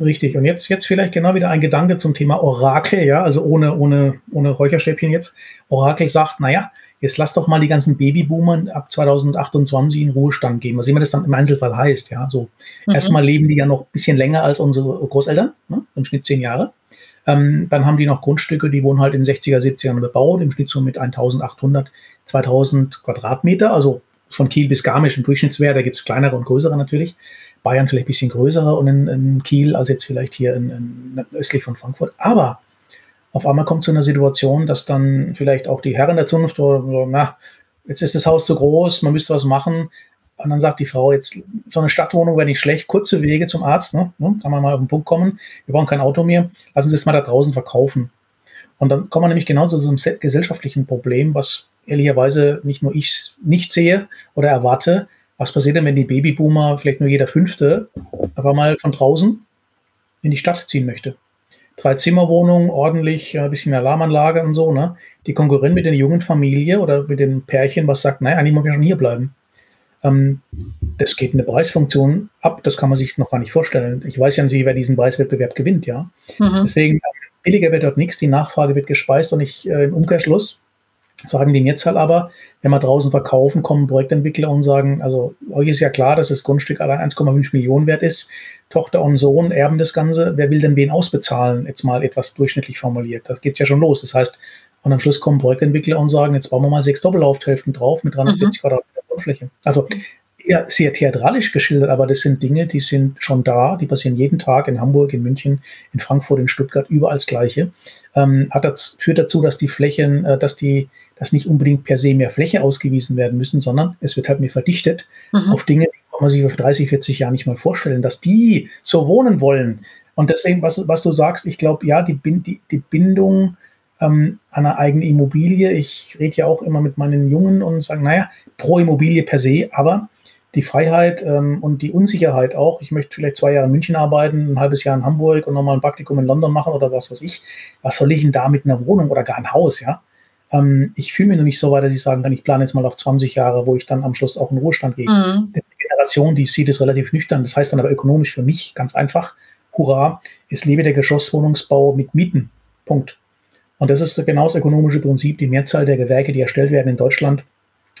Speaker 2: Richtig. Und jetzt, jetzt vielleicht genau wieder ein Gedanke zum Thema Orakel, ja, also ohne, ohne, ohne Räucherstäbchen jetzt. Orakel sagt, naja, jetzt lass doch mal die ganzen Babyboomer ab 2028 in Ruhestand gehen. Was immer das dann im Einzelfall heißt, ja. So, mhm. erstmal leben die ja noch ein bisschen länger als unsere Großeltern, ne? im Schnitt zehn Jahre. Ähm, dann haben die noch Grundstücke, die wurden halt in 60er, 70ern bebaut, im Schnitt so mit 1800, 2000 Quadratmeter, also von Kiel bis Garmisch ein Durchschnittswert, da gibt es kleinere und größere natürlich. Bayern vielleicht ein bisschen größere und in, in Kiel als jetzt vielleicht hier in, in, östlich von Frankfurt. Aber auf einmal kommt zu einer Situation, dass dann vielleicht auch die Herren der Zunft oder na, jetzt ist das Haus zu groß, man müsste was machen. Und dann sagt die Frau, jetzt so eine Stadtwohnung wäre nicht schlecht, kurze Wege zum Arzt, ne? ne kann man mal auf den Punkt kommen. Wir brauchen kein Auto mehr, lassen Sie es mal da draußen verkaufen. Und dann kommen wir nämlich genau zu so einem gesellschaftlichen Problem, was ehrlicherweise nicht nur ich nicht sehe oder erwarte. Was passiert denn, wenn die Babyboomer, vielleicht nur jeder Fünfte, aber mal von draußen in die Stadt ziehen möchte? Drei Zimmerwohnungen, ordentlich, ein bisschen Alarmanlage und so, ne? Die konkurrieren mit der jungen Familie oder mit dem Pärchen, was sagt, nein, eigentlich muss ich schon hier bleiben. Ähm, es geht eine Preisfunktion ab, das kann man sich noch gar nicht vorstellen. Ich weiß ja natürlich, wer diesen Preiswettbewerb gewinnt, ja. Mhm. Deswegen, billiger wird dort nichts, die Nachfrage wird gespeist und ich äh, im Umkehrschluss sagen die jetzt halt aber, wenn wir draußen verkaufen, kommen Projektentwickler und sagen, also euch ist ja klar, dass das Grundstück allein 1,5 Millionen wert ist. Tochter und Sohn erben das Ganze. Wer will denn wen ausbezahlen? Jetzt mal etwas durchschnittlich formuliert. Das geht ja schon los. Das heißt, und am Schluss kommen Projektentwickler und sagen, jetzt bauen wir mal sechs Doppellauthälften drauf mit 340 mhm. Quadratmeter Grundfläche. Also ja, sehr theatralisch geschildert, aber das sind Dinge, die sind schon da, die passieren jeden Tag in Hamburg, in München, in Frankfurt, in Stuttgart, überall das Gleiche. Ähm, hat das, führt dazu, dass die Flächen, äh, dass die, dass nicht unbedingt per se mehr Fläche ausgewiesen werden müssen, sondern es wird halt mehr verdichtet mhm. auf Dinge, die kann man sich für 30, 40 Jahre nicht mal vorstellen, dass die so wohnen wollen. Und deswegen, was, was du sagst, ich glaube, ja, die, die, die Bindung ähm, an eine eigene Immobilie. Ich rede ja auch immer mit meinen Jungen und sage, naja, pro Immobilie per se, aber die Freiheit ähm, und die Unsicherheit auch. Ich möchte vielleicht zwei Jahre in München arbeiten, ein halbes Jahr in Hamburg und nochmal ein Praktikum in London machen oder was weiß ich. Was soll ich denn da mit einer Wohnung oder gar ein Haus, ja? Ähm, ich fühle mich noch nicht so weit, dass ich sagen kann, ich plane jetzt mal auf 20 Jahre, wo ich dann am Schluss auch in Ruhestand gehe. Mhm. Die Generation, die sieht es relativ nüchtern. Das heißt dann aber ökonomisch für mich ganz einfach, hurra, es lebe der Geschosswohnungsbau mit Mieten. Punkt. Und das ist genau das ökonomische Prinzip. Die Mehrzahl der Gewerke, die erstellt werden in Deutschland,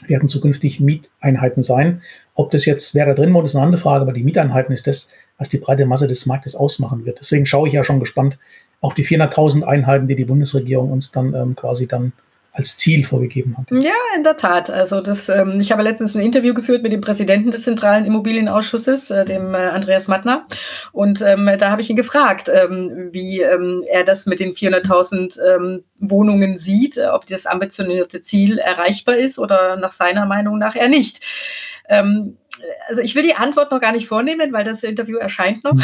Speaker 2: werden zukünftig Mieteinheiten sein. Ob das jetzt, wer da drin wohnt, ist eine andere Frage, aber die Mieteinheiten ist das, was die breite Masse des Marktes ausmachen wird. Deswegen schaue ich ja schon gespannt auf die 400.000 Einheiten, die die Bundesregierung uns dann ähm, quasi dann als Ziel vorgegeben hat.
Speaker 1: Ja, in der Tat. Also das, ähm, ich habe letztens ein Interview geführt mit dem Präsidenten des Zentralen Immobilienausschusses, äh, dem äh, Andreas Mattner. Und ähm, da habe ich ihn gefragt, ähm, wie ähm, er das mit den 400.000 ähm, Wohnungen sieht, ob das ambitionierte Ziel erreichbar ist oder nach seiner Meinung nach eher nicht. Ähm, also ich will die Antwort noch gar nicht vornehmen, weil das Interview erscheint noch.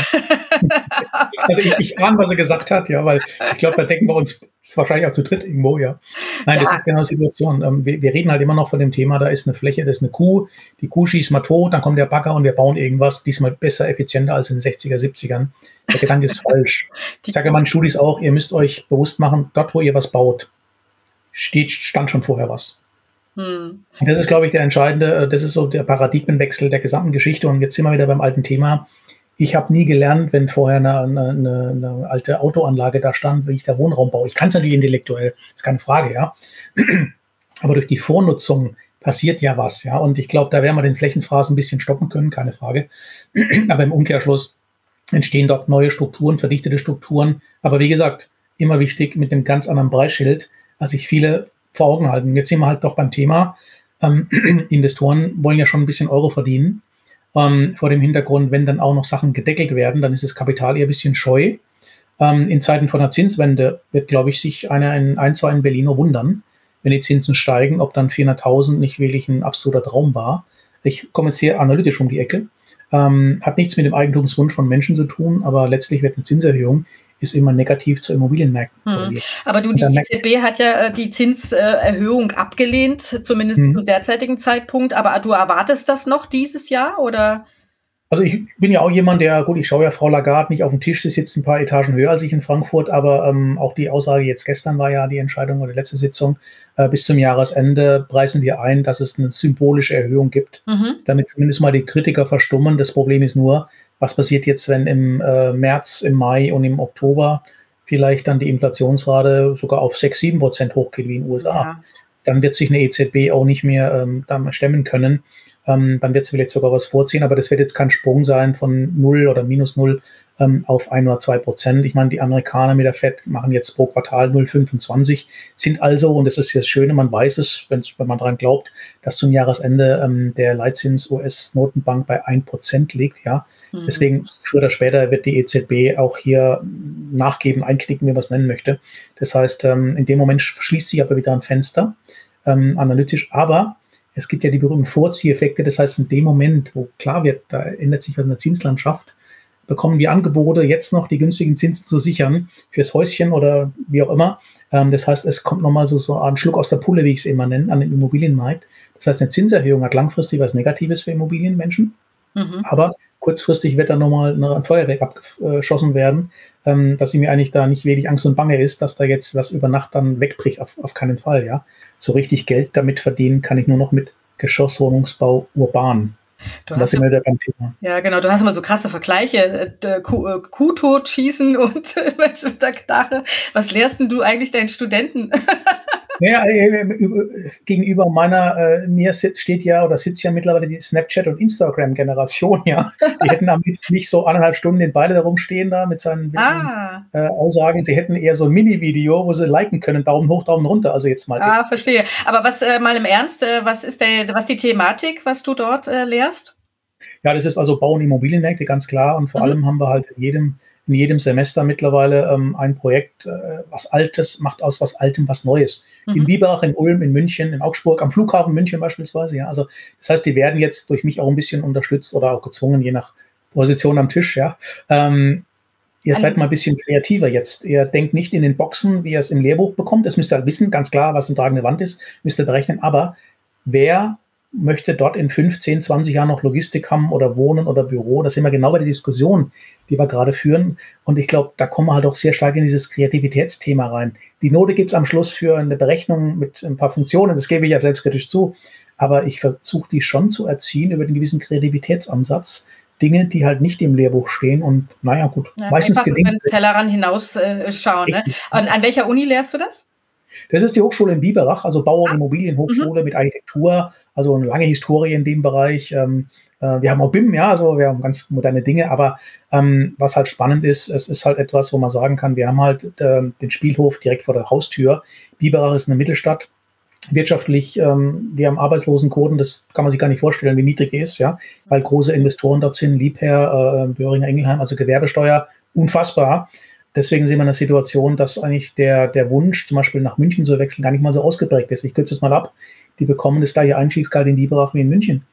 Speaker 2: also ich, ich ahne, was er gesagt hat, ja, weil ich glaube, da denken wir uns wahrscheinlich auch zu dritt irgendwo, ja. Nein, ja. das ist genau die Situation. Ähm, wir, wir, reden halt immer noch von dem Thema, da ist eine Fläche, das ist eine Kuh, die Kuh schießt mal tot, dann kommt der Bagger und wir bauen irgendwas, diesmal besser, effizienter als in den 60er, 70ern. Der Gedanke ist falsch. Ich sage meinen Studis auch, ihr müsst euch bewusst machen, dort, wo ihr was baut, steht, stand schon vorher was. Hm. Und das ist, glaube ich, der entscheidende, äh, das ist so der Paradigmenwechsel der gesamten Geschichte. Und jetzt sind wir wieder beim alten Thema. ich habe nie gelernt, wenn vorher eine, eine, eine, alte Autoanlage da stand, wie ich da Wohnraum baue. Ich kann es natürlich intellektuell, ist keine Frage, ja. Aber durch die Vornutzung passiert ja was, ja. Und ich glaube, da werden wir den Flächenphrasen ein bisschen stoppen können, keine Frage. Aber im Umkehrschluss entstehen dort neue Strukturen, verdichtete Strukturen. Aber wie gesagt, immer wichtig mit einem ganz anderen Preisschild, als sich viele vor Augen halten. Jetzt sind wir halt doch beim Thema. Ähm, Investoren wollen ja schon ein bisschen Euro verdienen. Ähm, vor dem Hintergrund, wenn dann auch noch Sachen gedeckelt werden, dann ist das Kapital eher ein bisschen scheu. Ähm, in Zeiten von der Zinswende wird, glaube ich, sich einer in ein, zwei in Berlin wundern, wenn die Zinsen steigen, ob dann 400.000 nicht wirklich ein absoluter Traum war. Ich komme jetzt sehr analytisch um die Ecke. Ähm, hat nichts mit dem Eigentumswunsch von Menschen zu tun, aber letztlich wird eine Zinserhöhung ist immer negativ zu Immobilienmärkten.
Speaker 1: Hm. Aber du, die EZB hat ja äh, die Zinserhöhung abgelehnt, zumindest hm. zum derzeitigen Zeitpunkt. Aber du erwartest das noch dieses Jahr oder?
Speaker 2: Also ich bin ja auch jemand, der, gut, ich schaue ja Frau Lagarde nicht auf den Tisch, sie sitzt ein paar Etagen höher als ich in Frankfurt, aber ähm, auch die Aussage jetzt gestern war ja die Entscheidung oder die letzte Sitzung, äh, bis zum Jahresende preisen wir ein, dass es eine symbolische Erhöhung gibt, mhm. damit zumindest mal die Kritiker verstummen. Das Problem ist nur, was passiert jetzt, wenn im äh, März, im Mai und im Oktober vielleicht dann die Inflationsrate sogar auf 6, 7 Prozent hochgeht wie in den USA? Ja. Dann wird sich eine EZB auch nicht mehr ähm, stemmen können. Ähm, dann wird es vielleicht sogar was vorziehen, aber das wird jetzt kein Sprung sein von 0 oder minus 0 ähm, auf 1 oder 2 Prozent. Ich meine, die Amerikaner mit der FED machen jetzt pro Quartal 0,25, sind also, und das ist das Schöne, man weiß es, wenn man daran glaubt, dass zum Jahresende ähm, der Leitzins US-Notenbank bei 1 Prozent liegt, ja. Mhm. Deswegen, früher oder später wird die EZB auch hier nachgeben, einknicken, wie man es nennen möchte. Das heißt, ähm, in dem Moment schließt sich aber wieder ein Fenster, ähm, analytisch, aber es gibt ja die berühmten Vorzieheffekte, das heißt, in dem Moment, wo klar wird, da ändert sich was in der Zinslandschaft, bekommen wir Angebote, jetzt noch die günstigen Zinsen zu sichern fürs Häuschen oder wie auch immer. Ähm, das heißt, es kommt nochmal so, so ein Schluck aus der Pulle, wie ich es immer nenne, an den Immobilienmarkt. Das heißt, eine Zinserhöhung hat langfristig was Negatives für Immobilienmenschen, mhm. aber kurzfristig wird dann nochmal ein Feuerwerk abgeschossen werden, ähm, dass sie mir eigentlich da nicht wenig Angst und Bange ist, dass da jetzt was über Nacht dann wegbricht, auf, auf keinen Fall, ja. So richtig Geld damit verdienen kann ich nur noch mit Geschosswohnungsbau urban.
Speaker 1: Du hast immer, ja, genau. Du hast immer so krasse Vergleiche. Äh, Kuh, äh, Kuh totschießen und Mensch mit der Knarre. Was lehrst du eigentlich deinen Studenten?
Speaker 2: Naja, äh, gegenüber meiner, äh, mir steht ja oder sitzt ja mittlerweile die Snapchat- und Instagram-Generation, ja. Die hätten am liebsten nicht so anderthalb Stunden den beide da rumstehen da mit seinen ah. äh, Aussagen. Sie hätten eher so ein Mini-Video, wo sie liken können, Daumen hoch, Daumen runter. Also jetzt mal.
Speaker 1: Ah, verstehe. Aber was äh, mal im Ernst, äh, was ist der, was die Thematik, was du dort äh, lehrst?
Speaker 2: Ja, das ist also Bau- und Immobilienmärkte, ganz klar. Und vor mhm. allem haben wir halt in jedem in jedem Semester mittlerweile ähm, ein Projekt, äh, was Altes macht aus was Altem was Neues. Mhm. In Biberach, in Ulm, in München, in Augsburg, am Flughafen München beispielsweise. Ja, also das heißt, die werden jetzt durch mich auch ein bisschen unterstützt oder auch gezwungen, je nach Position am Tisch. Ja, ähm, ihr seid mal ein bisschen kreativer jetzt. Ihr denkt nicht in den Boxen, wie ihr es im Lehrbuch bekommt. Das müsst ihr wissen, ganz klar, was eine tragende Wand ist, müsst ihr berechnen. Aber wer möchte dort in 15, 20 Jahren noch Logistik haben oder Wohnen oder Büro. Das ist immer genau bei der Diskussion, die wir gerade führen. Und ich glaube, da kommen wir halt auch sehr stark in dieses Kreativitätsthema rein. Die Note gibt es am Schluss für eine Berechnung mit ein paar Funktionen, das gebe ich ja selbstkritisch zu. Aber ich versuche die schon zu erziehen über den gewissen Kreativitätsansatz. Dinge, die halt nicht im Lehrbuch stehen und naja, gut,
Speaker 1: ja, meistens gelingt es. Tellerrand hinausschauen. Äh, ne? Und an welcher Uni lehrst du das?
Speaker 2: Das ist die Hochschule in Biberach, also Bau- und ah. Immobilienhochschule mhm. mit Architektur, also eine lange Historie in dem Bereich. Ähm, äh, wir haben auch BIM, ja, also wir haben ganz moderne Dinge, aber ähm, was halt spannend ist, es ist halt etwas, wo man sagen kann, wir haben halt äh, den Spielhof direkt vor der Haustür. Biberach ist eine Mittelstadt, wirtschaftlich, ähm, wir haben Arbeitslosenquoten, das kann man sich gar nicht vorstellen, wie niedrig die ist, ja, weil große Investoren dort sind, Liebherr, äh, Böhringer Engelheim, also Gewerbesteuer, unfassbar. Deswegen sehen wir eine Situation, dass eigentlich der, der Wunsch, zum Beispiel nach München zu wechseln, gar nicht mal so ausgeprägt ist. Ich kürze es mal ab. Die bekommen das gleiche Einstiegsgehalt in Biberach wie in München.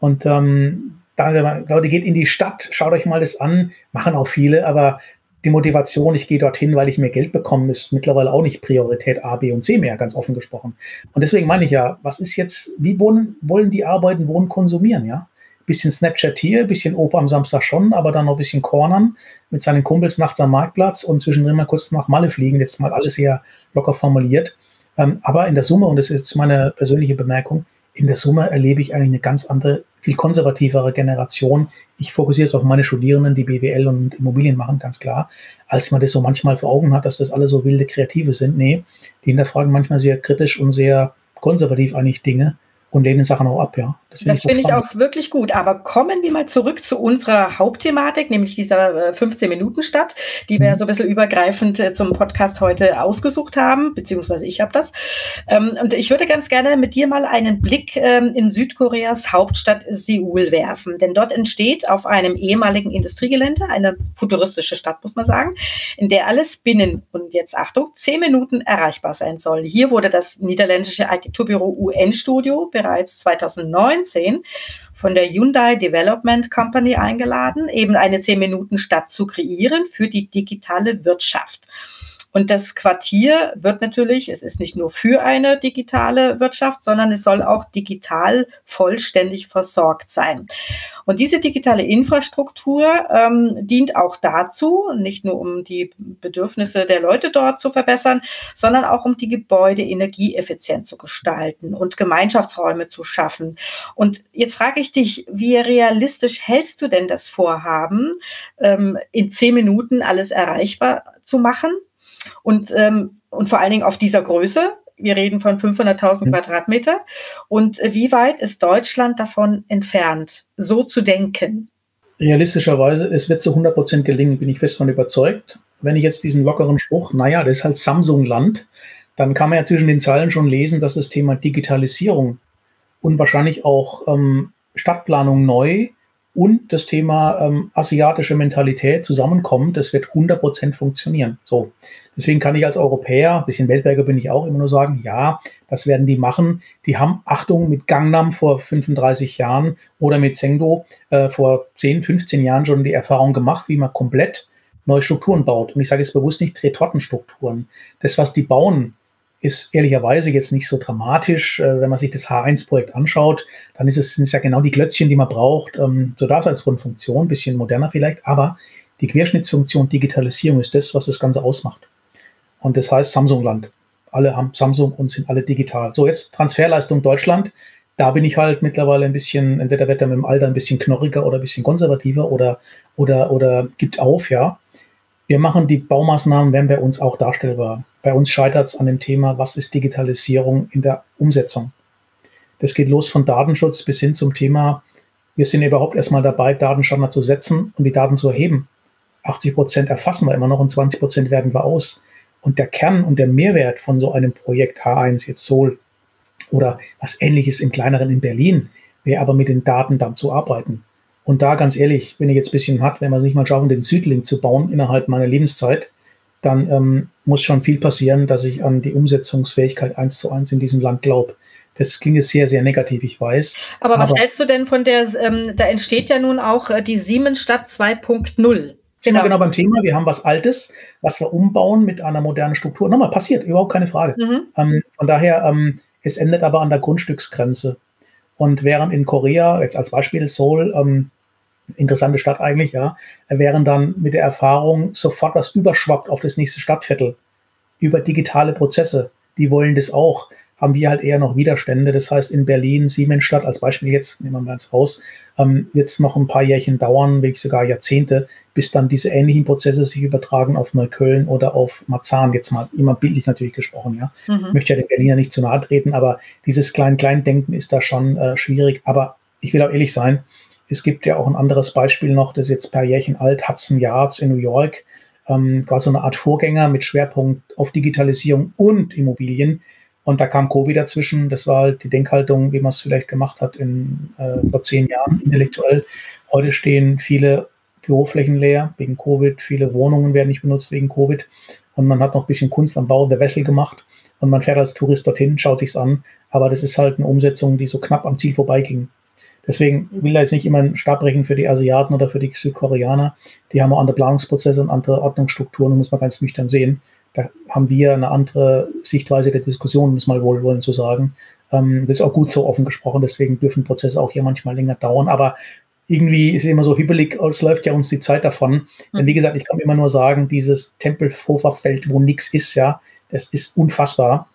Speaker 2: Und ähm, da, Leute, geht in die Stadt, schaut euch mal das an, machen auch viele, aber die Motivation, ich gehe dorthin, weil ich mehr Geld bekomme, ist mittlerweile auch nicht Priorität A, B und C mehr, ganz offen gesprochen. Und deswegen meine ich ja, was ist jetzt, wie wollen, wollen die arbeiten, wohnen, konsumieren, ja? Bisschen Snapchat hier, bisschen Opa am Samstag schon, aber dann noch ein bisschen Cornern mit seinen Kumpels nachts am Marktplatz und zwischendrin mal kurz nach Malle fliegen. Jetzt mal alles sehr locker formuliert. Ähm, aber in der Summe, und das ist jetzt meine persönliche Bemerkung, in der Summe erlebe ich eigentlich eine ganz andere, viel konservativere Generation. Ich fokussiere jetzt auf meine Studierenden, die BWL und Immobilien machen, ganz klar, als man das so manchmal vor Augen hat, dass das alle so wilde Kreative sind. Nee, die hinterfragen manchmal sehr kritisch und sehr konservativ eigentlich Dinge und lehnen Sachen auch ab, ja.
Speaker 1: Das finde ich, find ich, auch wirklich gut. Aber kommen wir mal zurück zu unserer Hauptthematik, nämlich dieser 15-Minuten-Stadt, äh, die wir mhm. so ein bisschen übergreifend äh, zum Podcast heute ausgesucht haben, beziehungsweise ich habe das. Ähm, und ich würde ganz gerne mit dir mal einen Blick ähm, in Südkoreas Hauptstadt Seoul werfen. Denn dort entsteht auf einem ehemaligen Industriegelände eine futuristische Stadt, muss man sagen, in der alles binnen, und jetzt Achtung, zehn Minuten erreichbar sein soll. Hier wurde das niederländische Architekturbüro UN Studio bereits 2019 von der Hyundai Development Company eingeladen, eben eine 10-Minuten-Stadt zu kreieren für die digitale Wirtschaft. Und das Quartier wird natürlich, es ist nicht nur für eine digitale Wirtschaft, sondern es soll auch digital vollständig versorgt sein. Und diese digitale Infrastruktur ähm, dient auch dazu, nicht nur um die Bedürfnisse der Leute dort zu verbessern, sondern auch um die Gebäude energieeffizient zu gestalten und Gemeinschaftsräume zu schaffen. Und jetzt frage ich dich, wie realistisch hältst du denn das Vorhaben, ähm, in zehn Minuten alles erreichbar zu machen? Und, ähm, und vor allen Dingen auf dieser Größe. Wir reden von 500.000 mhm. Quadratmeter. Und äh, wie weit ist Deutschland davon entfernt, so zu denken?
Speaker 2: Realistischerweise, es wird zu 100 Prozent gelingen, bin ich fest davon überzeugt. Wenn ich jetzt diesen lockeren Spruch, naja, das ist halt Samsung-Land, dann kann man ja zwischen den Zeilen schon lesen, dass das Thema Digitalisierung und wahrscheinlich auch ähm, Stadtplanung neu und das Thema ähm, asiatische Mentalität zusammenkommen, das wird 100% funktionieren. So, deswegen kann ich als Europäer, ein bisschen Weltberger bin ich auch, immer nur sagen, ja, das werden die machen. Die haben, Achtung, mit Gangnam vor 35 Jahren oder mit Sengdo äh, vor 10, 15 Jahren schon die Erfahrung gemacht, wie man komplett neue Strukturen baut. Und ich sage jetzt bewusst nicht Retortenstrukturen. Das, was die bauen, ist ehrlicherweise jetzt nicht so dramatisch. Äh, wenn man sich das H1-Projekt anschaut, dann ist es, sind es ja genau die Glötzchen, die man braucht ähm, zur Daseinsgrundfunktion, bisschen moderner vielleicht, aber die Querschnittsfunktion Digitalisierung ist das, was das Ganze ausmacht. Und das heißt Samsung-Land. Alle haben Samsung und sind alle digital. So, jetzt Transferleistung Deutschland. Da bin ich halt mittlerweile ein bisschen, entweder wird er mit dem Alter ein bisschen knorriger oder ein bisschen konservativer oder, oder, oder gibt auf, ja. Wir machen die Baumaßnahmen, werden bei uns auch darstellbar. Bei uns scheitert es an dem Thema, was ist Digitalisierung in der Umsetzung. Das geht los von Datenschutz bis hin zum Thema, wir sind überhaupt erstmal dabei, Datenstandard zu setzen und die Daten zu erheben. 80 Prozent erfassen wir immer noch und 20 Prozent werden wir aus. Und der Kern und der Mehrwert von so einem Projekt H1, jetzt Sol oder was ähnliches im kleineren in Berlin, wäre aber mit den Daten dann zu arbeiten. Und da ganz ehrlich, wenn ich jetzt ein bisschen hat, wenn wir es nicht mal schaffen, den Südlink zu bauen innerhalb meiner Lebenszeit, dann ähm, muss schon viel passieren, dass ich an die Umsetzungsfähigkeit eins zu eins in diesem Land glaube. Das klingt jetzt sehr, sehr negativ, ich weiß.
Speaker 1: Aber was aber, hältst du denn von der, ähm, da entsteht ja nun auch äh, die Siemensstadt 2.0.
Speaker 2: Genau. genau beim Thema. Wir haben was Altes, was wir umbauen mit einer modernen Struktur. Nochmal, passiert, überhaupt keine Frage. Mhm. Ähm, von daher, ähm, es endet aber an der Grundstücksgrenze. Und während in Korea, jetzt als Beispiel Seoul, ähm, interessante Stadt eigentlich, ja, während dann mit der Erfahrung sofort was überschwappt auf das nächste Stadtviertel über digitale Prozesse. Die wollen das auch. Haben wir halt eher noch Widerstände. Das heißt, in Berlin, Siemensstadt als Beispiel jetzt, nehmen wir mal eins raus, ähm, wird es noch ein paar Jährchen dauern, wirklich sogar Jahrzehnte, bis dann diese ähnlichen Prozesse sich übertragen auf Neukölln oder auf Marzahn. Jetzt mal immer bildlich natürlich gesprochen, ja. Mhm. Ich möchte ja den Berliner nicht zu nahe treten, aber dieses Klein-Klein-Denken ist da schon äh, schwierig. Aber ich will auch ehrlich sein, es gibt ja auch ein anderes Beispiel noch, das ist jetzt paar Jährchen alt, Hudson Yards in New York, ähm, war so eine Art Vorgänger mit Schwerpunkt auf Digitalisierung und Immobilien. Und da kam Covid dazwischen. Das war halt die Denkhaltung, wie man es vielleicht gemacht hat in, äh, vor zehn Jahren intellektuell. Heute stehen viele Büroflächen leer wegen Covid. Viele Wohnungen werden nicht benutzt wegen Covid. Und man hat noch ein bisschen Kunst am Bau der Wessel gemacht. Und man fährt als Tourist dorthin, schaut sich's an. Aber das ist halt eine Umsetzung, die so knapp am Ziel vorbeiging. Deswegen will er jetzt nicht immer einen Stab brechen für die Asiaten oder für die Südkoreaner. Die haben auch andere Planungsprozesse und andere Ordnungsstrukturen, muss man ganz nüchtern sehen. Da haben wir eine andere Sichtweise der Diskussion, um es mal wohlwollend zu sagen. Ähm, das ist auch gut so offen gesprochen, deswegen dürfen Prozesse auch hier manchmal länger dauern. Aber irgendwie ist es immer so hibbelig, es läuft ja uns die Zeit davon. Mhm. Denn wie gesagt, ich kann immer nur sagen, dieses Tempelhofer Feld, wo nichts ist, ja, das ist unfassbar.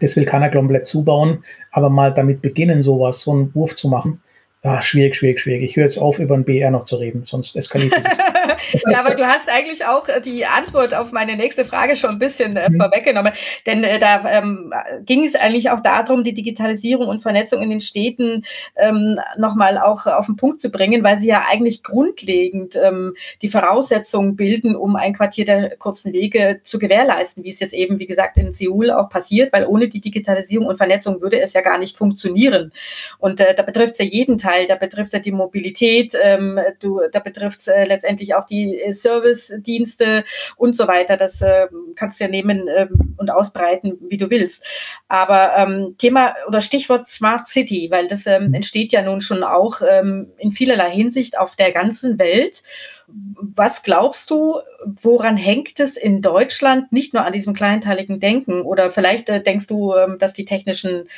Speaker 2: Das will keiner komplett zubauen, aber mal damit beginnen, sowas, so einen Wurf zu machen, Ah, schwierig, schwierig, schwierig. Ich höre jetzt auf, über ein BR noch zu reden, sonst eskaliert es.
Speaker 1: ja, aber du hast eigentlich auch äh, die Antwort auf meine nächste Frage schon ein bisschen äh, mhm. vorweggenommen. Denn äh, da ähm, ging es eigentlich auch darum, die Digitalisierung und Vernetzung in den Städten ähm, nochmal auch auf den Punkt zu bringen, weil sie ja eigentlich grundlegend ähm, die Voraussetzungen bilden, um ein Quartier der kurzen Wege zu gewährleisten, wie es jetzt eben, wie gesagt, in Seoul auch passiert, weil ohne die Digitalisierung und Vernetzung würde es ja gar nicht funktionieren. Und äh, da betrifft es ja jeden Teil Teil, da betrifft es ja die Mobilität, ähm, du, da betrifft es äh, letztendlich auch die äh, Service-Dienste und so weiter. Das äh, kannst du ja nehmen äh, und ausbreiten, wie du willst. Aber ähm, Thema oder Stichwort Smart City, weil das ähm, mhm. entsteht ja nun schon auch ähm, in vielerlei Hinsicht auf der ganzen Welt. Was glaubst du, woran hängt es in Deutschland nicht nur an diesem kleinteiligen Denken? Oder vielleicht äh, denkst du, ähm, dass die technischen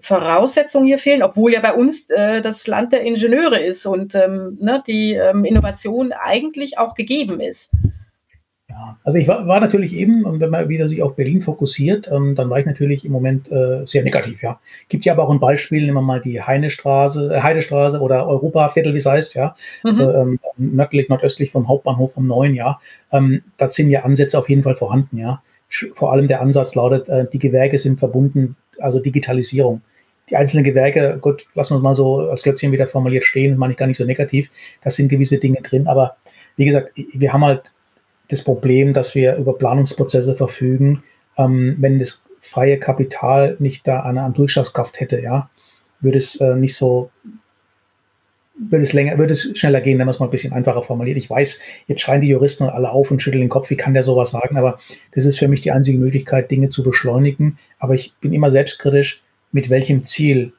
Speaker 1: Voraussetzungen hier fehlen, obwohl ja bei uns äh, das Land der Ingenieure ist und ähm, ne, die ähm, Innovation eigentlich auch gegeben ist?
Speaker 2: Ja, also ich war, war natürlich eben, und wenn man wieder sich auf Berlin fokussiert, ähm, dann war ich natürlich im Moment äh, sehr negativ, ja. Gibt ja aber auch ein Beispiel, nehmen wir mal die Heinestraße, äh, Heidestraße oder Europaviertel, wie es heißt, ja. Mhm. Also ähm, nördlich, nordöstlich vom Hauptbahnhof vom Neuen, ja. Ähm, da sind ja Ansätze auf jeden Fall vorhanden, ja. Vor allem der Ansatz lautet, äh, die Gewerke sind verbunden, also Digitalisierung. Die einzelnen Gewerke, gut, lassen wir uns mal so als Klötzchen wieder formuliert stehen, das meine ich gar nicht so negativ. Da sind gewisse Dinge drin, aber wie gesagt, wir haben halt das Problem, dass wir über Planungsprozesse verfügen, ähm, wenn das freie Kapital nicht da eine, eine Durchschlagskraft hätte, ja, würde es äh, nicht so, würde es länger, würde es schneller gehen, wenn man es mal ein bisschen einfacher formuliert. Ich weiß, jetzt schreien die Juristen alle auf und schütteln den Kopf, wie kann der sowas sagen, aber das ist für mich die einzige Möglichkeit, Dinge zu beschleunigen. Aber ich bin immer selbstkritisch, mit welchem Ziel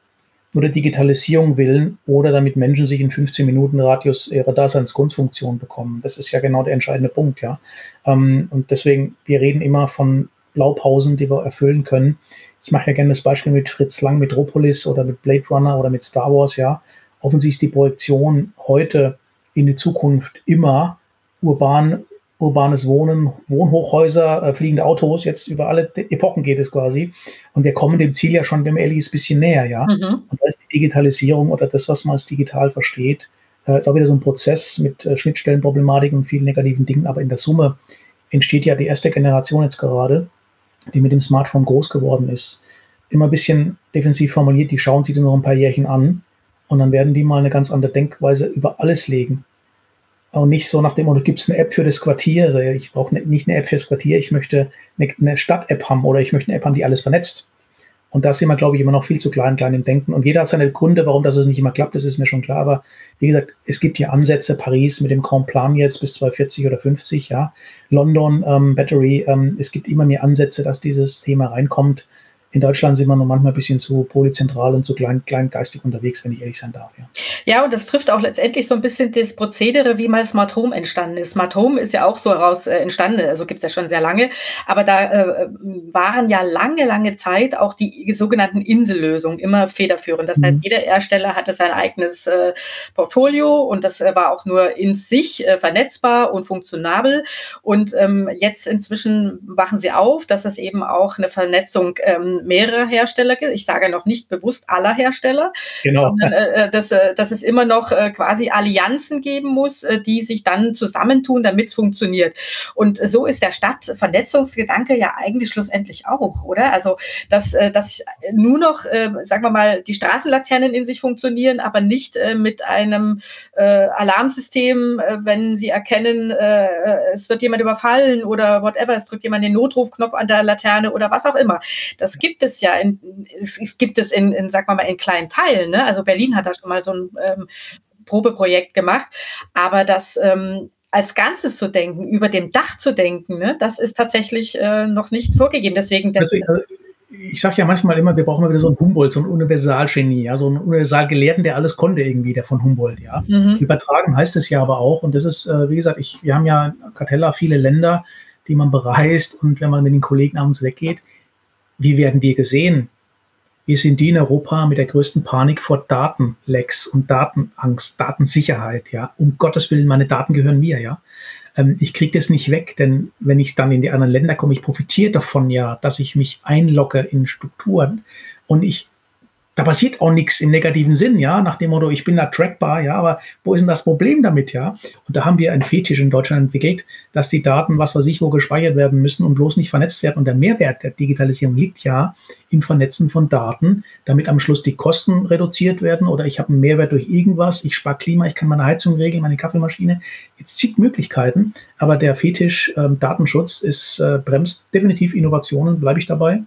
Speaker 2: nur der Digitalisierung willen oder damit Menschen sich in 15 Minuten Radius ihrer Daseinsgrundfunktion bekommen. Das ist ja genau der entscheidende Punkt, ja. Ähm, und deswegen, wir reden immer von Blaupausen, die wir erfüllen können. Ich mache ja gerne das Beispiel mit Fritz Lang, Metropolis oder mit Blade Runner oder mit Star Wars, ja. Offensichtlich ist die Projektion heute in die Zukunft immer urban urbanes Wohnen, Wohnhochhäuser, äh, fliegende Autos, jetzt über alle Epochen geht es quasi. Und wir kommen dem Ziel ja schon, wenn man ehrlich ist, ein bisschen näher, ja. Mhm. Und da ist die Digitalisierung oder das, was man als digital versteht, äh, ist auch wieder so ein Prozess mit äh, Schnittstellenproblematiken und vielen negativen Dingen. Aber in der Summe entsteht ja die erste Generation jetzt gerade, die mit dem Smartphone groß geworden ist. Immer ein bisschen defensiv formuliert, die schauen sich dann noch ein paar Jährchen an und dann werden die mal eine ganz andere Denkweise über alles legen. Und nicht so nach dem Motto, gibt es eine App für das Quartier? Also ich brauche ne, nicht eine App für das Quartier, ich möchte eine, eine Stadt-App haben oder ich möchte eine App haben, die alles vernetzt. Und da sind wir, glaube ich, immer noch viel zu klein, klein im Denken. Und jeder hat seine Gründe, warum das nicht immer klappt, das ist mir schon klar. Aber wie gesagt, es gibt hier Ansätze, Paris mit dem Grand Plan jetzt bis 2040 oder 50, ja. London, ähm, Battery, ähm, es gibt immer mehr Ansätze, dass dieses Thema reinkommt in Deutschland sind wir noch manchmal ein bisschen zu polyzentral und zu klein, kleingeistig unterwegs, wenn ich ehrlich sein darf.
Speaker 1: Ja. ja, und das trifft auch letztendlich so ein bisschen das Prozedere, wie mal Smart Home entstanden ist. Smart Home ist ja auch so heraus äh, entstanden, also gibt es ja schon sehr lange, aber da äh, waren ja lange, lange Zeit auch die sogenannten Insellösungen immer federführend. Das mhm. heißt, jeder Hersteller hatte sein eigenes äh, Portfolio und das äh, war auch nur in sich äh, vernetzbar und funktionabel. Und ähm, jetzt inzwischen wachen sie auf, dass es eben auch eine Vernetzung ähm, mehrere Hersteller gibt. Ich sage noch nicht bewusst aller Hersteller, genau. sondern äh, äh, dass, äh, dass es immer noch äh, quasi Allianzen geben muss, äh, die sich dann zusammentun, damit es funktioniert. Und so ist der Stadtvernetzungsgedanke ja eigentlich schlussendlich auch, oder? Also, dass, äh, dass nur noch, äh, sagen wir mal, die Straßenlaternen in sich funktionieren, aber nicht äh, mit einem äh, Alarmsystem, äh, wenn sie erkennen, äh, es wird jemand überfallen oder whatever, es drückt jemand den Notrufknopf an der Laterne oder was auch immer. Das gibt gibt es ja, in, es gibt es in, in, sag mal, in kleinen Teilen. Ne? Also Berlin hat da schon mal so ein ähm, Probeprojekt gemacht, aber das ähm, als Ganzes zu denken, über dem Dach zu denken, ne, das ist tatsächlich äh, noch nicht vorgegeben. Deswegen. Deswegen
Speaker 2: also, ich sage ja manchmal immer, wir brauchen mal wieder so einen Humboldt, so einen Universalgenie, ja, so einen Universalgelehrten, der alles konnte irgendwie, der von Humboldt, ja. Mhm. Übertragen heißt es ja aber auch, und das ist, äh, wie gesagt, ich, wir haben ja Cartella viele Länder, die man bereist und wenn man mit den Kollegen abends weggeht, wie werden wir gesehen? Wir sind die in Europa mit der größten Panik vor Datenlecks und Datenangst, Datensicherheit, ja. Um Gottes Willen, meine Daten gehören mir, ja. ähm, ich kriege das nicht weg, denn wenn ich dann in die anderen Länder komme, ich profitiere davon ja, dass ich mich einlogge in Strukturen und ich da passiert auch nichts im negativen Sinn, ja, nach dem Motto, ich bin da trackbar, ja, aber wo ist denn das Problem damit, ja? Und da haben wir einen Fetisch in Deutschland entwickelt, dass die Daten, was weiß ich, wo gespeichert werden müssen und bloß nicht vernetzt werden. Und der Mehrwert der Digitalisierung liegt ja im Vernetzen von Daten, damit am Schluss die Kosten reduziert werden oder ich habe einen Mehrwert durch irgendwas, ich spare Klima, ich kann meine Heizung regeln, meine Kaffeemaschine. Jetzt zig Möglichkeiten, aber der Fetisch äh, Datenschutz ist, äh, bremst definitiv Innovationen, bleibe ich dabei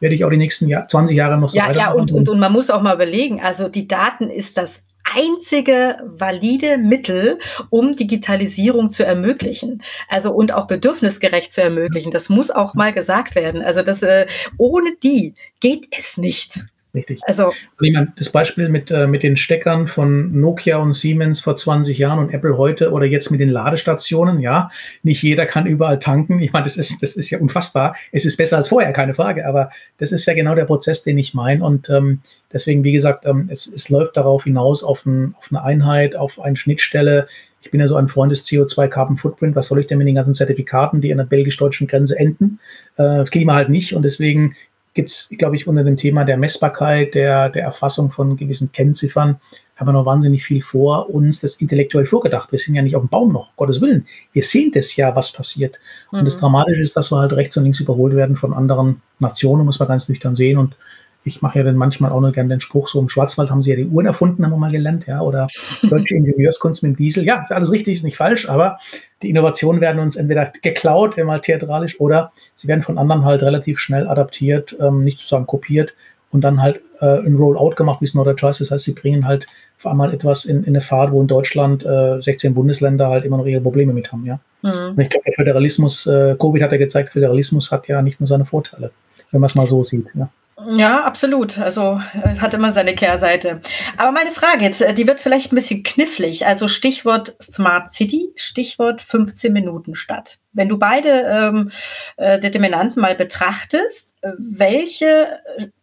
Speaker 2: werde ich auch die nächsten Jahr, 20 Jahre noch so
Speaker 1: ja, Ja, und, und, und man muss auch mal überlegen, also die Daten ist das einzige valide Mittel, um Digitalisierung zu ermöglichen. Also und auch bedürfnisgerecht zu ermöglichen. Das muss auch mal gesagt werden. Also das äh, ohne die geht es nicht.
Speaker 2: Richtig. Also, ich meine, das Beispiel mit, äh, mit den Steckern von Nokia und Siemens vor 20 Jahren und Apple heute oder jetzt mit den Ladestationen, ja, nicht jeder kann überall tanken. Ich meine, das ist, das ist ja unfassbar. Es ist besser als vorher, keine Frage, aber das ist ja genau der Prozess, den ich meine. Und ähm, deswegen, wie gesagt, ähm, es, es läuft darauf hinaus, auf, ein, auf eine Einheit, auf eine Schnittstelle. Ich bin ja so ein Freund des CO2 Carbon Footprint. Was soll ich denn mit den ganzen Zertifikaten, die an der belgisch-deutschen Grenze enden? Äh, das Klima halt nicht. Und deswegen gibt es, glaube ich, unter dem Thema der Messbarkeit, der, der Erfassung von gewissen Kennziffern, haben wir noch wahnsinnig viel vor, uns das intellektuell vorgedacht. Wir sind ja nicht auf dem Baum noch, Gottes Willen. Wir sehen das ja, was passiert. Mhm. Und das mhm. Dramatische ist, dass wir halt rechts und links überholt werden von anderen Nationen, muss man ganz nüchtern sehen. Und ich mache ja dann manchmal auch noch gerne den Spruch, so im Schwarzwald haben sie ja die Uhren erfunden, haben wir mal gelernt, ja, oder deutsche Ingenieurskunst mit dem Diesel. Ja, ist alles richtig, ist nicht falsch, aber die Innovationen werden uns entweder geklaut, mal theatralisch, oder sie werden von anderen halt relativ schnell adaptiert, ähm, nicht zu sagen kopiert und dann halt äh, ein Rollout gemacht, wie es Northern Choice. Das heißt, sie bringen halt vor allem etwas in, in eine Fahrt, wo in Deutschland äh, 16 Bundesländer halt immer noch ihre Probleme mit haben, ja. Mhm. Und ich glaube, der Föderalismus, äh, Covid hat ja gezeigt, Föderalismus hat ja nicht nur seine Vorteile, wenn man es mal so sieht, ja.
Speaker 1: Ja, absolut. Also hat immer seine Kehrseite. Aber meine Frage jetzt, äh, die wird vielleicht ein bisschen knifflig. Also Stichwort Smart City, Stichwort 15 Minuten Stadt. Wenn du beide ähm, äh, Determinanten mal betrachtest, äh, welche,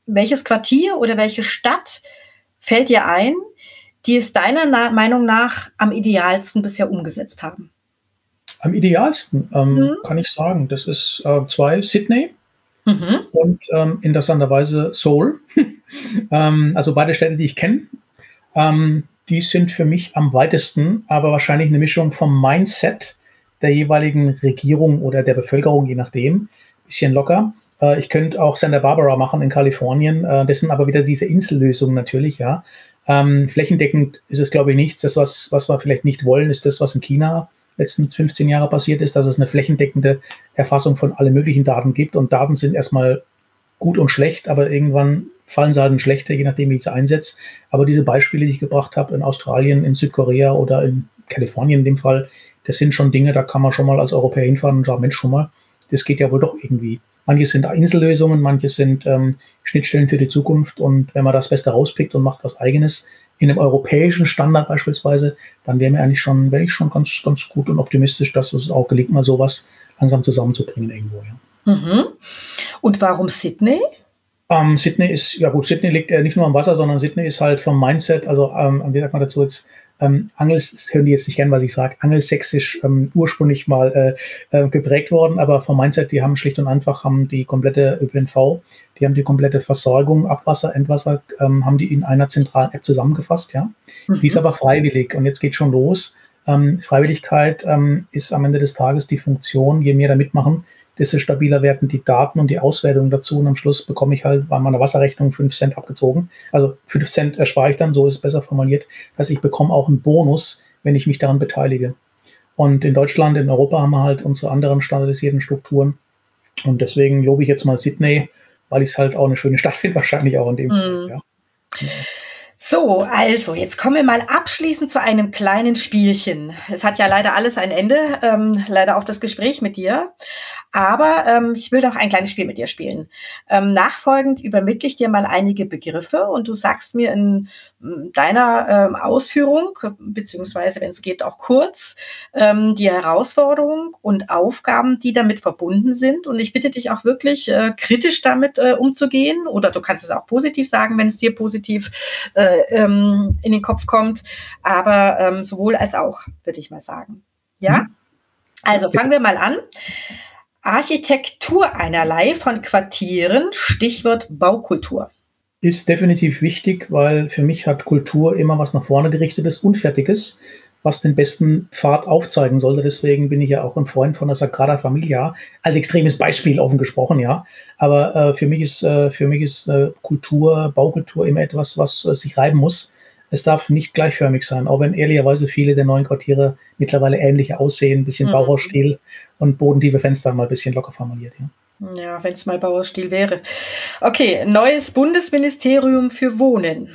Speaker 1: welches Quartier oder welche Stadt fällt dir ein, die es deiner Meinung nach am idealsten bisher umgesetzt haben?
Speaker 2: Am idealsten ähm, mhm. kann ich sagen, das ist äh, zwei, Sydney Mhm. Und ähm, interessanterweise Seoul. ähm, also beide Städte, die ich kenne. Ähm, die sind für mich am weitesten, aber wahrscheinlich eine Mischung vom Mindset der jeweiligen Regierung oder der Bevölkerung, je nachdem. Bisschen locker. Äh, ich könnte auch Santa Barbara machen in Kalifornien. Äh, das sind aber wieder diese Insellösungen natürlich, ja. Ähm, flächendeckend ist es, glaube ich, nichts. Das, was, was wir vielleicht nicht wollen, ist das, was in China letzten 15 Jahre passiert ist, dass es eine flächendeckende Erfassung von allen möglichen Daten gibt. Und Daten sind erstmal gut und schlecht, aber irgendwann fallen sie halt in schlechte, je nachdem, wie ich sie einsetze. Aber diese Beispiele, die ich gebracht habe in Australien, in Südkorea oder in Kalifornien in dem Fall, das sind schon Dinge, da kann man schon mal als Europäer hinfahren und sagen, Mensch, schon mal, das geht ja wohl doch irgendwie. Manche sind Insellösungen, manche sind ähm, Schnittstellen für die Zukunft und wenn man das Beste rauspickt und macht was Eigenes, in einem europäischen Standard beispielsweise, dann wäre mir eigentlich schon, wäre ich schon ganz, ganz gut und optimistisch, dass es auch gelingt, mal sowas langsam zusammenzubringen irgendwo. Ja. Mhm.
Speaker 1: Und warum Sydney?
Speaker 2: Ähm, Sydney ist, ja gut, Sydney liegt äh, nicht nur am Wasser, sondern Sydney ist halt vom Mindset, also ähm, wie sagt man dazu jetzt, ähm, Angels, hören die jetzt nicht gern, was ich sage, angelsächsisch ähm, ursprünglich mal äh, äh, geprägt worden, aber vom Mindset, die haben schlicht und einfach haben die komplette ÖPNV, die haben die komplette Versorgung, Abwasser, Endwasser, ähm, haben die in einer zentralen App zusammengefasst, ja. Mhm. Die ist aber freiwillig und jetzt geht schon los. Ähm, Freiwilligkeit ähm, ist am Ende des Tages die Funktion, je mehr da mitmachen, desto stabiler werden die Daten und die Auswertungen dazu. Und am Schluss bekomme ich halt bei meiner Wasserrechnung 5 Cent abgezogen. Also 5 Cent erspare ich dann, so ist es besser formuliert. Das heißt, ich bekomme auch einen Bonus, wenn ich mich daran beteilige. Und in Deutschland, in Europa haben wir halt unsere anderen standardisierten Strukturen. Und deswegen lobe ich jetzt mal Sydney, weil ich es halt auch eine schöne Stadt finde, wahrscheinlich auch in dem mm. Fall. Ja.
Speaker 1: So, also jetzt kommen wir mal abschließend zu einem kleinen Spielchen. Es hat ja leider alles ein Ende, ähm, leider auch das Gespräch mit dir. Aber ähm, ich will doch ein kleines Spiel mit dir spielen. Ähm, nachfolgend übermittle ich dir mal einige Begriffe und du sagst mir in deiner ähm, Ausführung, beziehungsweise wenn es geht auch kurz, ähm, die Herausforderung und Aufgaben, die damit verbunden sind. Und ich bitte dich auch wirklich äh, kritisch damit äh, umzugehen oder du kannst es auch positiv sagen, wenn es dir positiv äh, ähm, in den Kopf kommt. Aber ähm, sowohl als auch, würde ich mal sagen. Ja? Mhm. Also fangen wir mal an. Architektur einerlei von Quartieren, Stichwort Baukultur.
Speaker 2: Ist definitiv wichtig, weil für mich hat Kultur immer was nach vorne gerichtetes, unfertiges, was den besten Pfad aufzeigen sollte. Deswegen bin ich ja auch ein Freund von der Sagrada Familia, als extremes Beispiel offen gesprochen, ja. Aber äh, für mich ist, äh, für mich ist äh, Kultur, Baukultur immer etwas, was äh, sich reiben muss es darf nicht gleichförmig sein, auch wenn ehrlicherweise viele der neuen Quartiere mittlerweile ähnlich aussehen, ein bisschen mhm. Bauhausstil und bodentiefe Fenster mal ein bisschen locker formuliert.
Speaker 1: Ja, ja wenn es mal Bauhausstil wäre. Okay, neues Bundesministerium für Wohnen.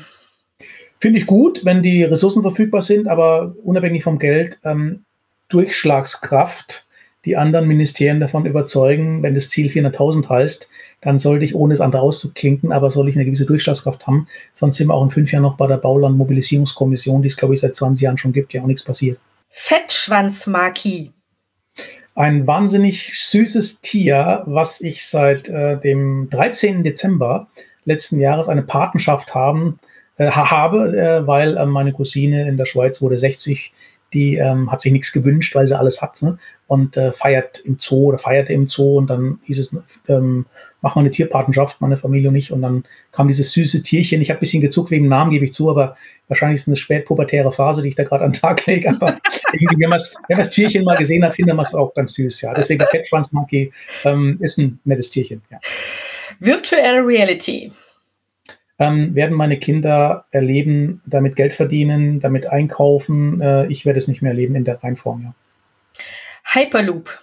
Speaker 2: Finde ich gut, wenn die Ressourcen verfügbar sind, aber unabhängig vom Geld, ähm, Durchschlagskraft die anderen Ministerien davon überzeugen, wenn das Ziel 400.000 heißt, dann sollte ich, ohne es andere auszuklinken, aber soll ich eine gewisse Durchschlagskraft haben. Sonst sind wir auch in fünf Jahren noch bei der Baulandmobilisierungskommission, die es, glaube ich, seit 20 Jahren schon gibt, ja auch nichts passiert.
Speaker 1: Fettschwanzmarkie.
Speaker 2: Ein wahnsinnig süßes Tier, was ich seit äh, dem 13. Dezember letzten Jahres eine Patenschaft haben, äh, habe, äh, weil äh, meine Cousine in der Schweiz wurde 60 die ähm, hat sich nichts gewünscht, weil sie alles hat ne? und äh, feiert im Zoo oder feierte im Zoo und dann hieß es, ähm, mach mal eine Tierpatenschaft, meine Familie und ich und dann kam dieses süße Tierchen. Ich habe ein bisschen gezuckt wegen dem Namen, gebe ich zu, aber wahrscheinlich ist es eine spätpubertäre Phase, die ich da gerade an den Tag lege, aber irgendwie, wenn man das Tierchen mal gesehen hat, findet man es auch ganz süß, ja. Deswegen der Fettschwanz-Monkey ähm, ist ein nettes Tierchen, ja.
Speaker 1: Virtual Reality
Speaker 2: ähm, werden meine Kinder erleben, damit Geld verdienen, damit einkaufen. Äh, ich werde es nicht mehr erleben in der Reihenform, ja.
Speaker 1: Hyperloop.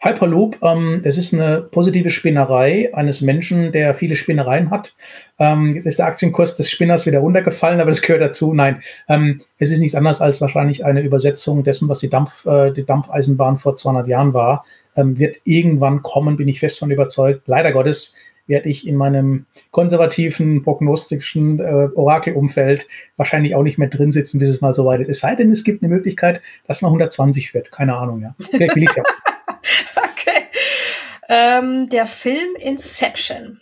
Speaker 2: Hyperloop, ähm, es ist eine positive Spinnerei eines Menschen, der viele Spinnereien hat. Ähm, jetzt ist der Aktienkurs des Spinners wieder runtergefallen, aber das gehört dazu. Nein, ähm, es ist nichts anderes als wahrscheinlich eine Übersetzung dessen, was die, Dampf, äh, die Dampfeisenbahn vor 200 Jahren war. Ähm, wird irgendwann kommen, bin ich fest von überzeugt. Leider Gottes werde ich in meinem konservativen, prognostischen äh, Orakelumfeld wahrscheinlich auch nicht mehr drin sitzen, bis es mal soweit ist. Es sei denn, es gibt eine Möglichkeit, dass man 120 wird. Keine Ahnung, ja. Vielleicht will ich ja.
Speaker 1: okay. Ähm, der Film Inception.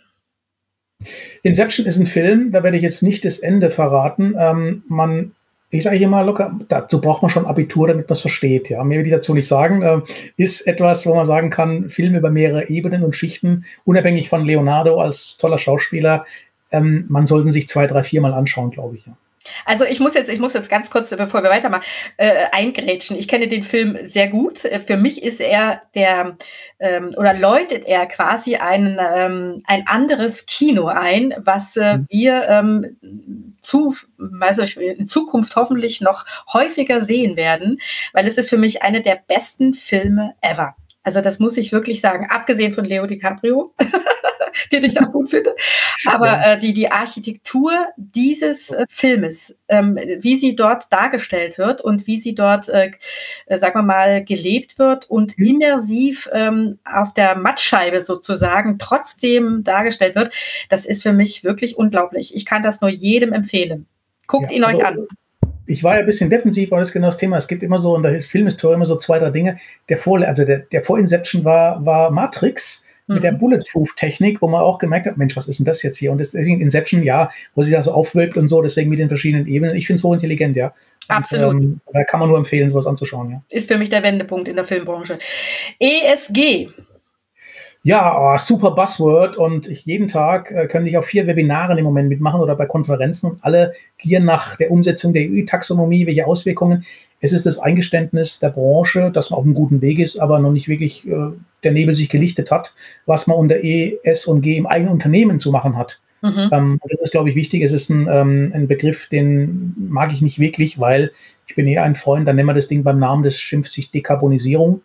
Speaker 2: Inception ist ein Film, da werde ich jetzt nicht das Ende verraten. Ähm, man ich sage immer locker, dazu braucht man schon Abitur, damit man es versteht. Ja, mehr will ich dazu nicht sagen. Äh, ist etwas, wo man sagen kann, Film über mehrere Ebenen und Schichten, unabhängig von Leonardo als toller Schauspieler, ähm, man sollten sich zwei, drei, vier Mal anschauen, glaube ich. Ja.
Speaker 1: Also ich muss jetzt, ich muss jetzt ganz kurz, bevor wir weitermachen, äh, eingrätschen. Ich kenne den Film sehr gut. Äh, für mich ist er der ähm, oder läutet er quasi ein, ähm, ein anderes Kino ein, was äh, mhm. wir ähm, zu, also in Zukunft hoffentlich noch häufiger sehen werden, weil es ist für mich eine der besten Filme ever. Also das muss ich wirklich sagen, abgesehen von Leo DiCaprio. den ich auch gut finde. Aber äh, die, die Architektur dieses äh, Filmes, ähm, wie sie dort dargestellt wird und wie sie dort, äh, äh sagen wir mal, gelebt wird und mhm. immersiv ähm, auf der Mattscheibe sozusagen trotzdem dargestellt wird, das ist für mich wirklich unglaublich. Ich kann das nur jedem empfehlen. Guckt ja, ihn euch also, an
Speaker 2: ich war ja ein bisschen defensiv, aber das ist genau das Thema. Es gibt immer so, in der Filmhistorie immer so zwei, drei Dinge. Der vor, also der, der vor Inception war, war Matrix mit mhm. der Bulletproof-Technik, wo man auch gemerkt hat, Mensch, was ist denn das jetzt hier? Und deswegen Inception, ja, wo sich da so aufwölbt und so, deswegen mit den verschiedenen Ebenen. Ich finde es hochintelligent, ja.
Speaker 1: Absolut.
Speaker 2: ähm, da kann man nur empfehlen, sowas anzuschauen, ja.
Speaker 1: Ist für mich der Wendepunkt in der Filmbranche. ESG.
Speaker 2: Ja, oh, super Buzzword und ich, jeden Tag äh, könnte ich auf vier Webinaren im Moment mitmachen oder bei Konferenzen und alle gieren nach der Umsetzung der EU-Taxonomie, welche Auswirkungen. Es ist das Eingeständnis der Branche, dass man auf einem guten Weg ist, aber noch nicht wirklich äh, der Nebel sich gelichtet hat, was man unter E, S und G im eigenen Unternehmen zu machen hat. Mhm. Ähm, das ist, glaube ich, wichtig. Es ist ein, ähm, ein, Begriff, den mag ich nicht wirklich, weil ich bin eher ein Freund, dann nennen wir das Ding beim Namen, das schimpft sich Dekarbonisierung.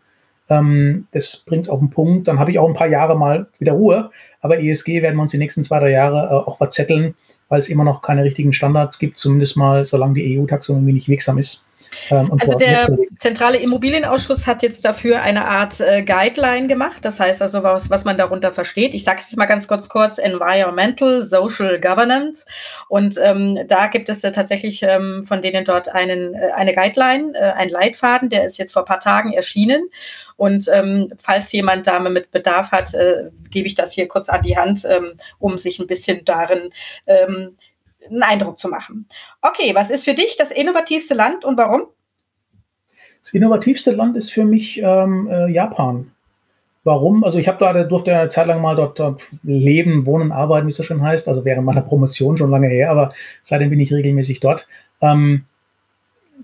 Speaker 2: Ähm, das bringt es auf den Punkt. Dann habe ich auch ein paar Jahre mal wieder Ruhe. Aber ESG werden wir uns die nächsten zwei, drei Jahre äh, auch verzetteln, weil es immer noch keine richtigen Standards gibt, zumindest mal, solange die EU-Taxonomie nicht wirksam ist.
Speaker 1: Ähm, also der zentrale Immobilienausschuss hat jetzt dafür eine Art äh, Guideline gemacht. Das heißt also, was, was man darunter versteht. Ich sage es mal ganz kurz kurz, Environmental, Social Governance. Und ähm, da gibt es äh, tatsächlich ähm, von denen dort einen, äh, eine Guideline, äh, ein Leitfaden, der ist jetzt vor ein paar Tagen erschienen. Und ähm, falls jemand da mit Bedarf hat, äh, gebe ich das hier kurz an die Hand, ähm, um sich ein bisschen darin ähm, einen Eindruck zu machen. Okay, was ist für dich das innovativste Land und warum?
Speaker 2: Das innovativste Land ist für mich ähm, äh, Japan. Warum? Also ich habe da, durfte eine Zeit lang mal dort, dort, leben, wohnen, arbeiten, wie es so schön heißt. Also während meiner Promotion schon lange her, aber seitdem bin ich regelmäßig dort. Ähm,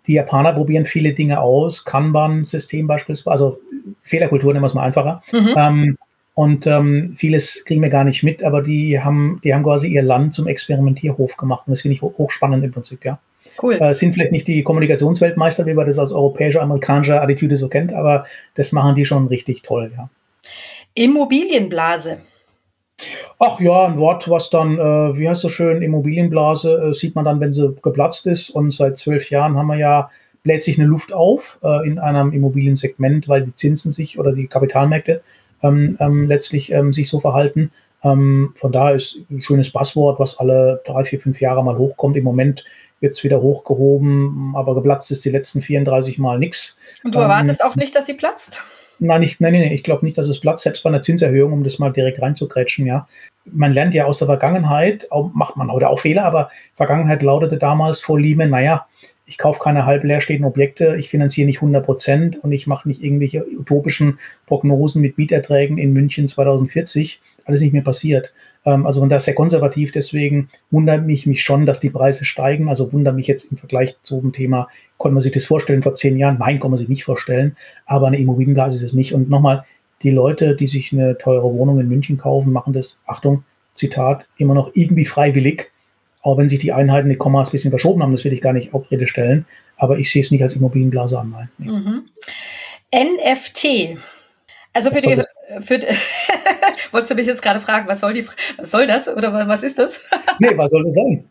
Speaker 2: die Japaner probieren viele Dinge aus, Kanban-System beispielsweise, also Fehlerkultur nehmen wir es mal einfacher. Mhm. Ähm, und ähm, vieles kriegen wir gar nicht mit, aber die haben, die haben quasi ihr Land zum Experimentierhof gemacht. Und das finde ich hochspannend im Prinzip, ja. Cool. Äh, sind vielleicht nicht die Kommunikationsweltmeister, wie man das aus europäischer, amerikanischer Attitüde so kennt, aber das machen die schon richtig toll, ja.
Speaker 1: Immobilienblase.
Speaker 2: Ach ja, ein Wort, was dann, äh, wie heißt so schön, Immobilienblase, äh, sieht man dann, wenn sie geplatzt ist. Und seit zwölf Jahren haben wir ja, bläht sich eine Luft auf äh, in einem Immobiliensegment, weil die Zinsen sich oder die Kapitalmärkte letztlich ähm, sich so verhalten. Ähm, von daher ist ein schönes Passwort, was alle drei, vier, fünf Jahre mal hochkommt. Im Moment wird es wieder hochgehoben, aber geplatzt ist die letzten 34 Mal nichts.
Speaker 1: Und du erwartest ähm, auch nicht, dass sie platzt?
Speaker 2: Nein, ich, nein, nein, ich glaube nicht, dass es Platz, selbst bei einer Zinserhöhung, um das mal direkt reinzugrätschen, ja. Man lernt ja aus der Vergangenheit, auch, macht man heute auch Fehler, aber Vergangenheit lautete damals vor Lehman, naja, ich kaufe keine halb leerstehenden Objekte, ich finanziere nicht 100 Prozent und ich mache nicht irgendwelche utopischen Prognosen mit Mieterträgen in München 2040. Alles nicht mehr passiert. Ähm, also von daher sehr konservativ. Deswegen wundert mich, mich schon, dass die Preise steigen. Also wundert mich jetzt im Vergleich zu dem Thema, konnte man sich das vorstellen vor zehn Jahren? Nein, kann man sich nicht vorstellen. Aber eine Immobilienblase ist es nicht. Und nochmal, die Leute, die sich eine teure Wohnung in München kaufen, machen das, Achtung, Zitat, immer noch irgendwie freiwillig. Auch wenn sich die Einheiten, die Kommas ein bisschen verschoben haben, das will ich gar nicht auf Rede stellen. Aber ich sehe es nicht als Immobilienblase an. Nein. Mhm.
Speaker 1: NFT. Also für die, für, wolltest du mich jetzt gerade fragen, was soll, die, was soll das oder was ist das?
Speaker 2: nee, was soll das sein?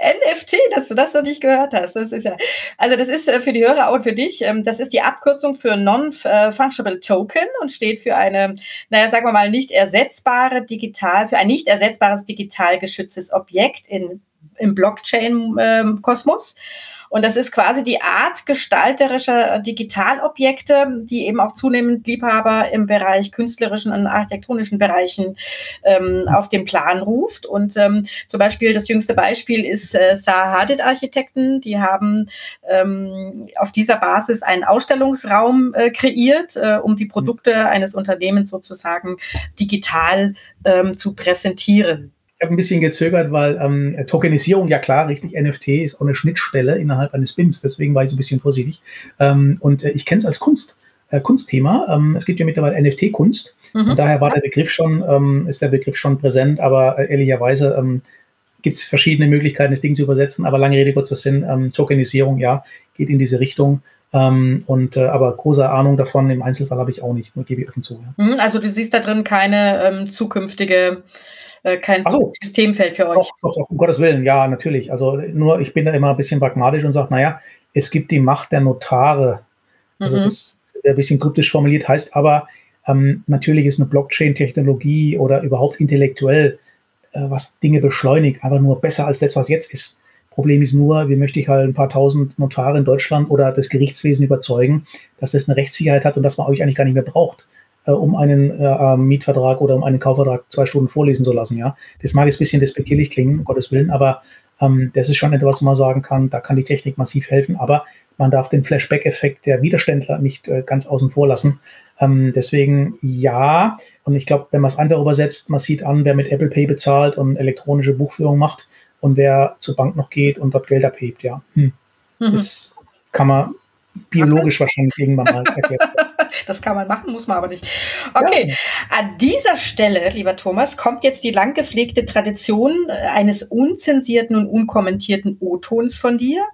Speaker 1: NFT, dass du das noch nicht gehört hast. Das ist ja, also das ist äh, für die Hörer und für dich, ähm, das ist die Abkürzung für Non-Functional Token und steht für eine, naja, sagen wir mal, nicht ersetzbare digital, für ein nicht ersetzbares digital geschütztes Objekt in, im Blockchain-Kosmos. Ähm, und das ist quasi die Art gestalterischer Digitalobjekte, die eben auch zunehmend Liebhaber im Bereich künstlerischen und architektonischen Bereichen ähm, auf den Plan ruft. Und ähm, zum Beispiel das jüngste Beispiel ist äh, Zaha Hadid Architekten. Die haben ähm, auf dieser Basis einen Ausstellungsraum äh, kreiert, äh, um die Produkte eines Unternehmens sozusagen digital ähm, zu präsentieren
Speaker 2: habe ein bisschen gezögert, weil ähm, Tokenisierung, ja klar, richtig, NFT ist auch eine Schnittstelle innerhalb eines BIMs, deswegen war ich so ein bisschen vorsichtig. Ähm, und äh, ich kenne es als Kunst, äh, Kunstthema. Ähm, es gibt ja mittlerweile NFT-Kunst mhm. und daher war der Begriff schon, ähm, ist der Begriff schon präsent, aber äh, ehrlicherweise ähm, gibt es verschiedene Möglichkeiten, das Ding zu übersetzen, aber lange Rede, kurzer Sinn, ähm, Tokenisierung, ja, geht in diese Richtung. Ähm, und äh, aber große Ahnung davon im Einzelfall habe ich auch nicht, gebe ich offen zu.
Speaker 1: Ja. Mhm, also du siehst da drin keine ähm, zukünftige äh, kein so. Systemfeld für euch.
Speaker 2: Doch, doch, doch, um Gottes Willen, ja, natürlich. Also nur, ich bin da immer ein bisschen pragmatisch und sage, naja, es gibt die Macht der Notare. Also mhm. das ist ein bisschen kryptisch formuliert, heißt aber, ähm, natürlich ist eine Blockchain-Technologie oder überhaupt intellektuell, äh, was Dinge beschleunigt, einfach nur besser als das, was jetzt ist. Problem ist nur, wie möchte ich halt ein paar tausend Notare in Deutschland oder das Gerichtswesen überzeugen, dass das eine Rechtssicherheit hat und dass man euch eigentlich gar nicht mehr braucht äh, um einen äh, Mietvertrag oder um einen Kaufvertrag zwei Stunden vorlesen zu lassen. Ja, das mag jetzt ein bisschen despektierlich klingen, um Gottes Willen, aber ähm, das ist schon etwas, wo man sagen kann, da kann die Technik massiv helfen, aber man darf den Flashback-Effekt der Widerständler nicht äh, ganz außen vor lassen. Ähm, deswegen ja, und ich glaube, wenn man es einfach übersetzt, man sieht an, wer mit Apple Pay bezahlt und elektronische Buchführung macht und wer zur Bank noch geht und dort Geld abhebt, ja. Hm. Mhm. Das kann man biologisch wahrscheinlich irgendwann mal erklären.
Speaker 1: Das kann man machen, muss man aber nicht. Okay, ja. an dieser Stelle, lieber Thomas, kommt jetzt die lang gepflegte Tradition äh, eines unzensierten und unkommentierten O-Tons von dir.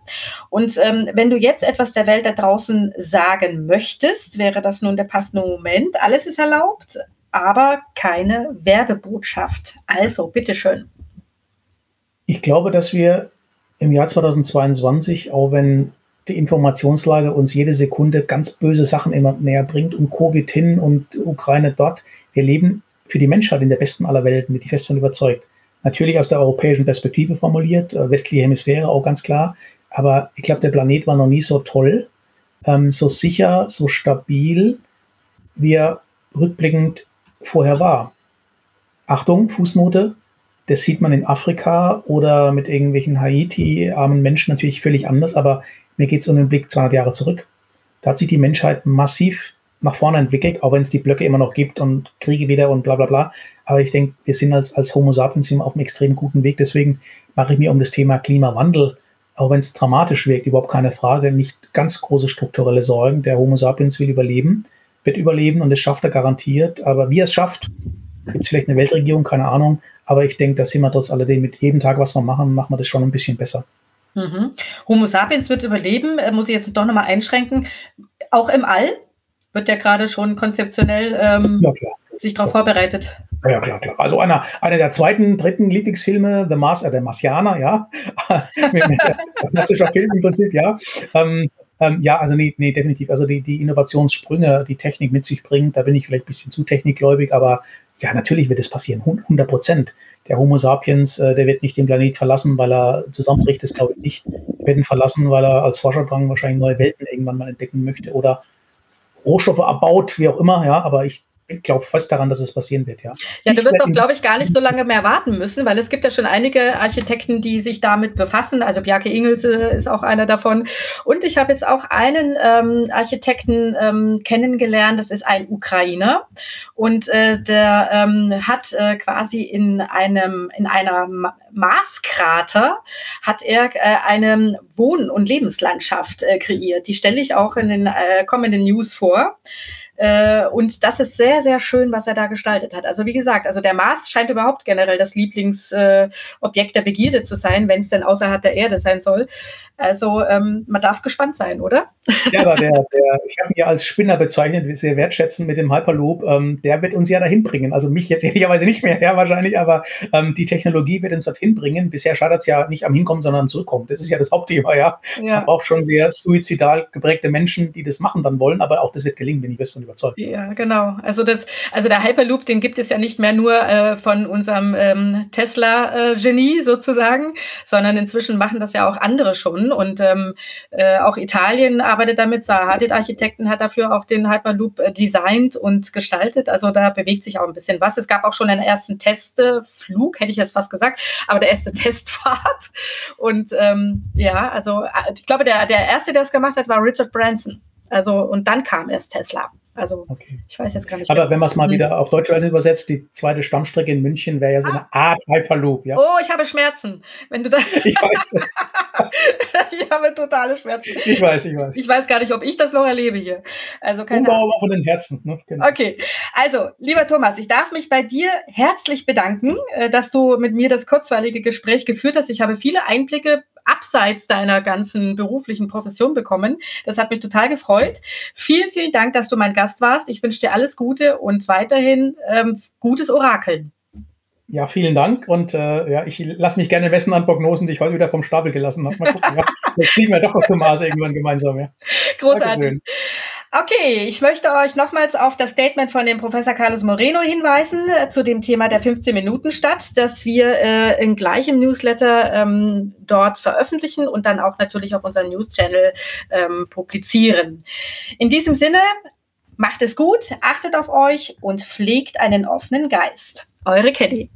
Speaker 1: Und ähm, wenn du jetzt etwas der Welt da draußen sagen möchtest, wäre das nun der passende Moment. Alles ist erlaubt, aber keine Werbebotschaft. Also, bitteschön.
Speaker 2: Ich glaube, dass wir im Jahr 2022, auch wenn die Informationslage uns jede Sekunde ganz böse Sachen immer näher bringt und Covid hin und Ukraine dort. Wir leben für die Menschheit in der besten aller Welten, bin ich fest von überzeugt. Natürlich aus der europäischen Perspektive formuliert, äh, westliche Hemisphäre auch ganz klar. Aber ich glaube, der Planet war noch nie so toll, ähm, so sicher, so stabil, wie er rückblickend vorher war. Achtung, Fußnote, das sieht man in Afrika oder mit irgendwelchen Haiti-armen Menschen natürlich völlig anders, aber mir geht es um den Blick 200 Jahre zurück. Da hat sich die Menschheit massiv nach vorne entwickelt, auch wenn es die Blöcke immer noch gibt und Kriege wieder und bla bla bla. Aber ich denke, wir sind als, als Homo sapiens auf einem extrem guten Weg. Deswegen mache ich mir um das Thema Klimawandel, auch wenn es dramatisch wirkt, überhaupt keine Frage, nicht ganz große strukturelle Sorgen. Der Homo sapiens will überleben, wird überleben und das schafft er garantiert. Aber wie er es schafft, gibt es vielleicht eine Weltregierung, keine Ahnung. Aber ich denke, da sind wir trotz alledem mit jedem Tag, was wir machen, machen wir das schon ein bisschen besser.
Speaker 1: Mhm. Homo sapiens wird überleben, äh, muss ich jetzt doch nochmal einschränken. Auch im All wird der gerade schon konzeptionell ähm, ja, sich darauf vorbereitet.
Speaker 2: Ja, klar, klar. Also einer, einer der zweiten, dritten Lieblingsfilme, The Mars, äh, der Marsianer, ja. Klassischer Film im Prinzip, ja. Ähm, ähm, ja, also nee, nee, definitiv. Also die, die Innovationssprünge, die Technik mit sich bringt, da bin ich vielleicht ein bisschen zu technikgläubig, aber ja, natürlich wird es passieren, 100 Prozent. Der Homo sapiens, äh, der wird nicht den Planet verlassen, weil er zusammenbricht, das glaube ich nicht. Wir werden verlassen, weil er als Forscherdrang wahrscheinlich neue Welten irgendwann mal entdecken möchte oder Rohstoffe abbaut, wie auch immer, ja, aber ich ich glaube fest daran, dass es passieren wird, ja.
Speaker 1: Ja, du wirst doch, glaube ich, gar nicht so lange mehr warten müssen, weil es gibt ja schon einige Architekten, die sich damit befassen. Also Bjarke Ingels ist auch einer davon. Und ich habe jetzt auch einen ähm, Architekten ähm, kennengelernt, das ist ein Ukrainer. Und äh, der ähm, hat äh, quasi in einem, in einer Marskrater hat er äh, eine Wohn- und Lebenslandschaft äh, kreiert. Die stelle ich auch in den äh, kommenden News vor. Äh, und das ist sehr, sehr schön, was er da gestaltet hat. Also wie gesagt, also der Mars scheint überhaupt generell das Lieblingsobjekt äh, der Begierde zu sein, wenn es denn außerhalb der Erde sein soll. Also ähm, man darf gespannt sein, oder?
Speaker 2: Ja, aber der, der ich habe ihn ja als Spinner bezeichnet, sehr wertschätzen mit dem Hyperloop. Ähm, der wird uns ja dahin bringen. Also mich jetzt ehrlicherweise nicht mehr, ja wahrscheinlich, aber ähm, die Technologie wird uns dorthin bringen. Bisher scheitert es ja nicht am Hinkommen, sondern am Zurückkommen. Das ist ja das Hauptthema, ja. ja. Braucht schon sehr suizidal geprägte Menschen, die das machen dann wollen, aber auch das wird gelingen, bin ich fest von überzeugt.
Speaker 1: Ja, genau. Also das, also der Hyperloop, den gibt es ja nicht mehr nur äh, von unserem ähm, Tesla-Genie äh, sozusagen, sondern inzwischen machen das ja auch andere schon. Und ähm, äh, auch Italien arbeitet damit. Zaha Hadid Architekten hat dafür auch den Hyperloop äh, designt und gestaltet. Also da bewegt sich auch ein bisschen was. Es gab auch schon einen ersten Testflug, hätte ich jetzt fast gesagt, aber der erste Testfahrt. Und ähm, ja, also äh, ich glaube, der, der erste, der es gemacht hat, war Richard Branson. Also und dann kam erst Tesla. Also okay. ich weiß jetzt gar nicht.
Speaker 2: Aber wenn man es mal hm. wieder auf Deutsch übersetzt, die zweite Stammstrecke in München wäre ja so ah. eine Art Hyperloop. Ja?
Speaker 1: Oh, ich habe Schmerzen. Wenn du da
Speaker 2: ich weiß.
Speaker 1: ich habe totale Schmerzen.
Speaker 2: Ich weiß, ich weiß.
Speaker 1: Ich weiß gar nicht, ob ich das noch erlebe hier. Also keine
Speaker 2: Ahnung. von den Herzen.
Speaker 1: Ne? Genau. Okay, also lieber Thomas, ich darf mich bei dir herzlich bedanken, äh, dass du mit mir das kurzweilige Gespräch geführt hast. Ich habe viele Einblicke abseits deiner ganzen beruflichen Profession bekommen. Das hat mich total gefreut. Vielen, vielen Dank, dass du mein Gast warst. Ich wünsche dir alles Gute und weiterhin ähm, gutes Orakeln.
Speaker 2: Ja, vielen Dank und äh, ja, ich lasse mich gerne messen an Prognosen, die ich heute wieder vom Stapel gelassen habe. Mal gucken, ja. Jetzt kriegen wir doch noch zum Mars irgendwann gemeinsam. Ja.
Speaker 1: Großartig. Dankeschön. Okay, ich möchte euch nochmals auf das Statement von dem Professor Carlos Moreno hinweisen äh, zu dem Thema der 15 Minuten statt, dass wir äh, in gleichem Newsletter ähm, dort veröffentlichen und dann auch natürlich auf unserem News-Channel ähm, publizieren. In diesem Sinne, macht es gut, achtet auf euch und pflegt einen offenen Geist. Eure Kelly.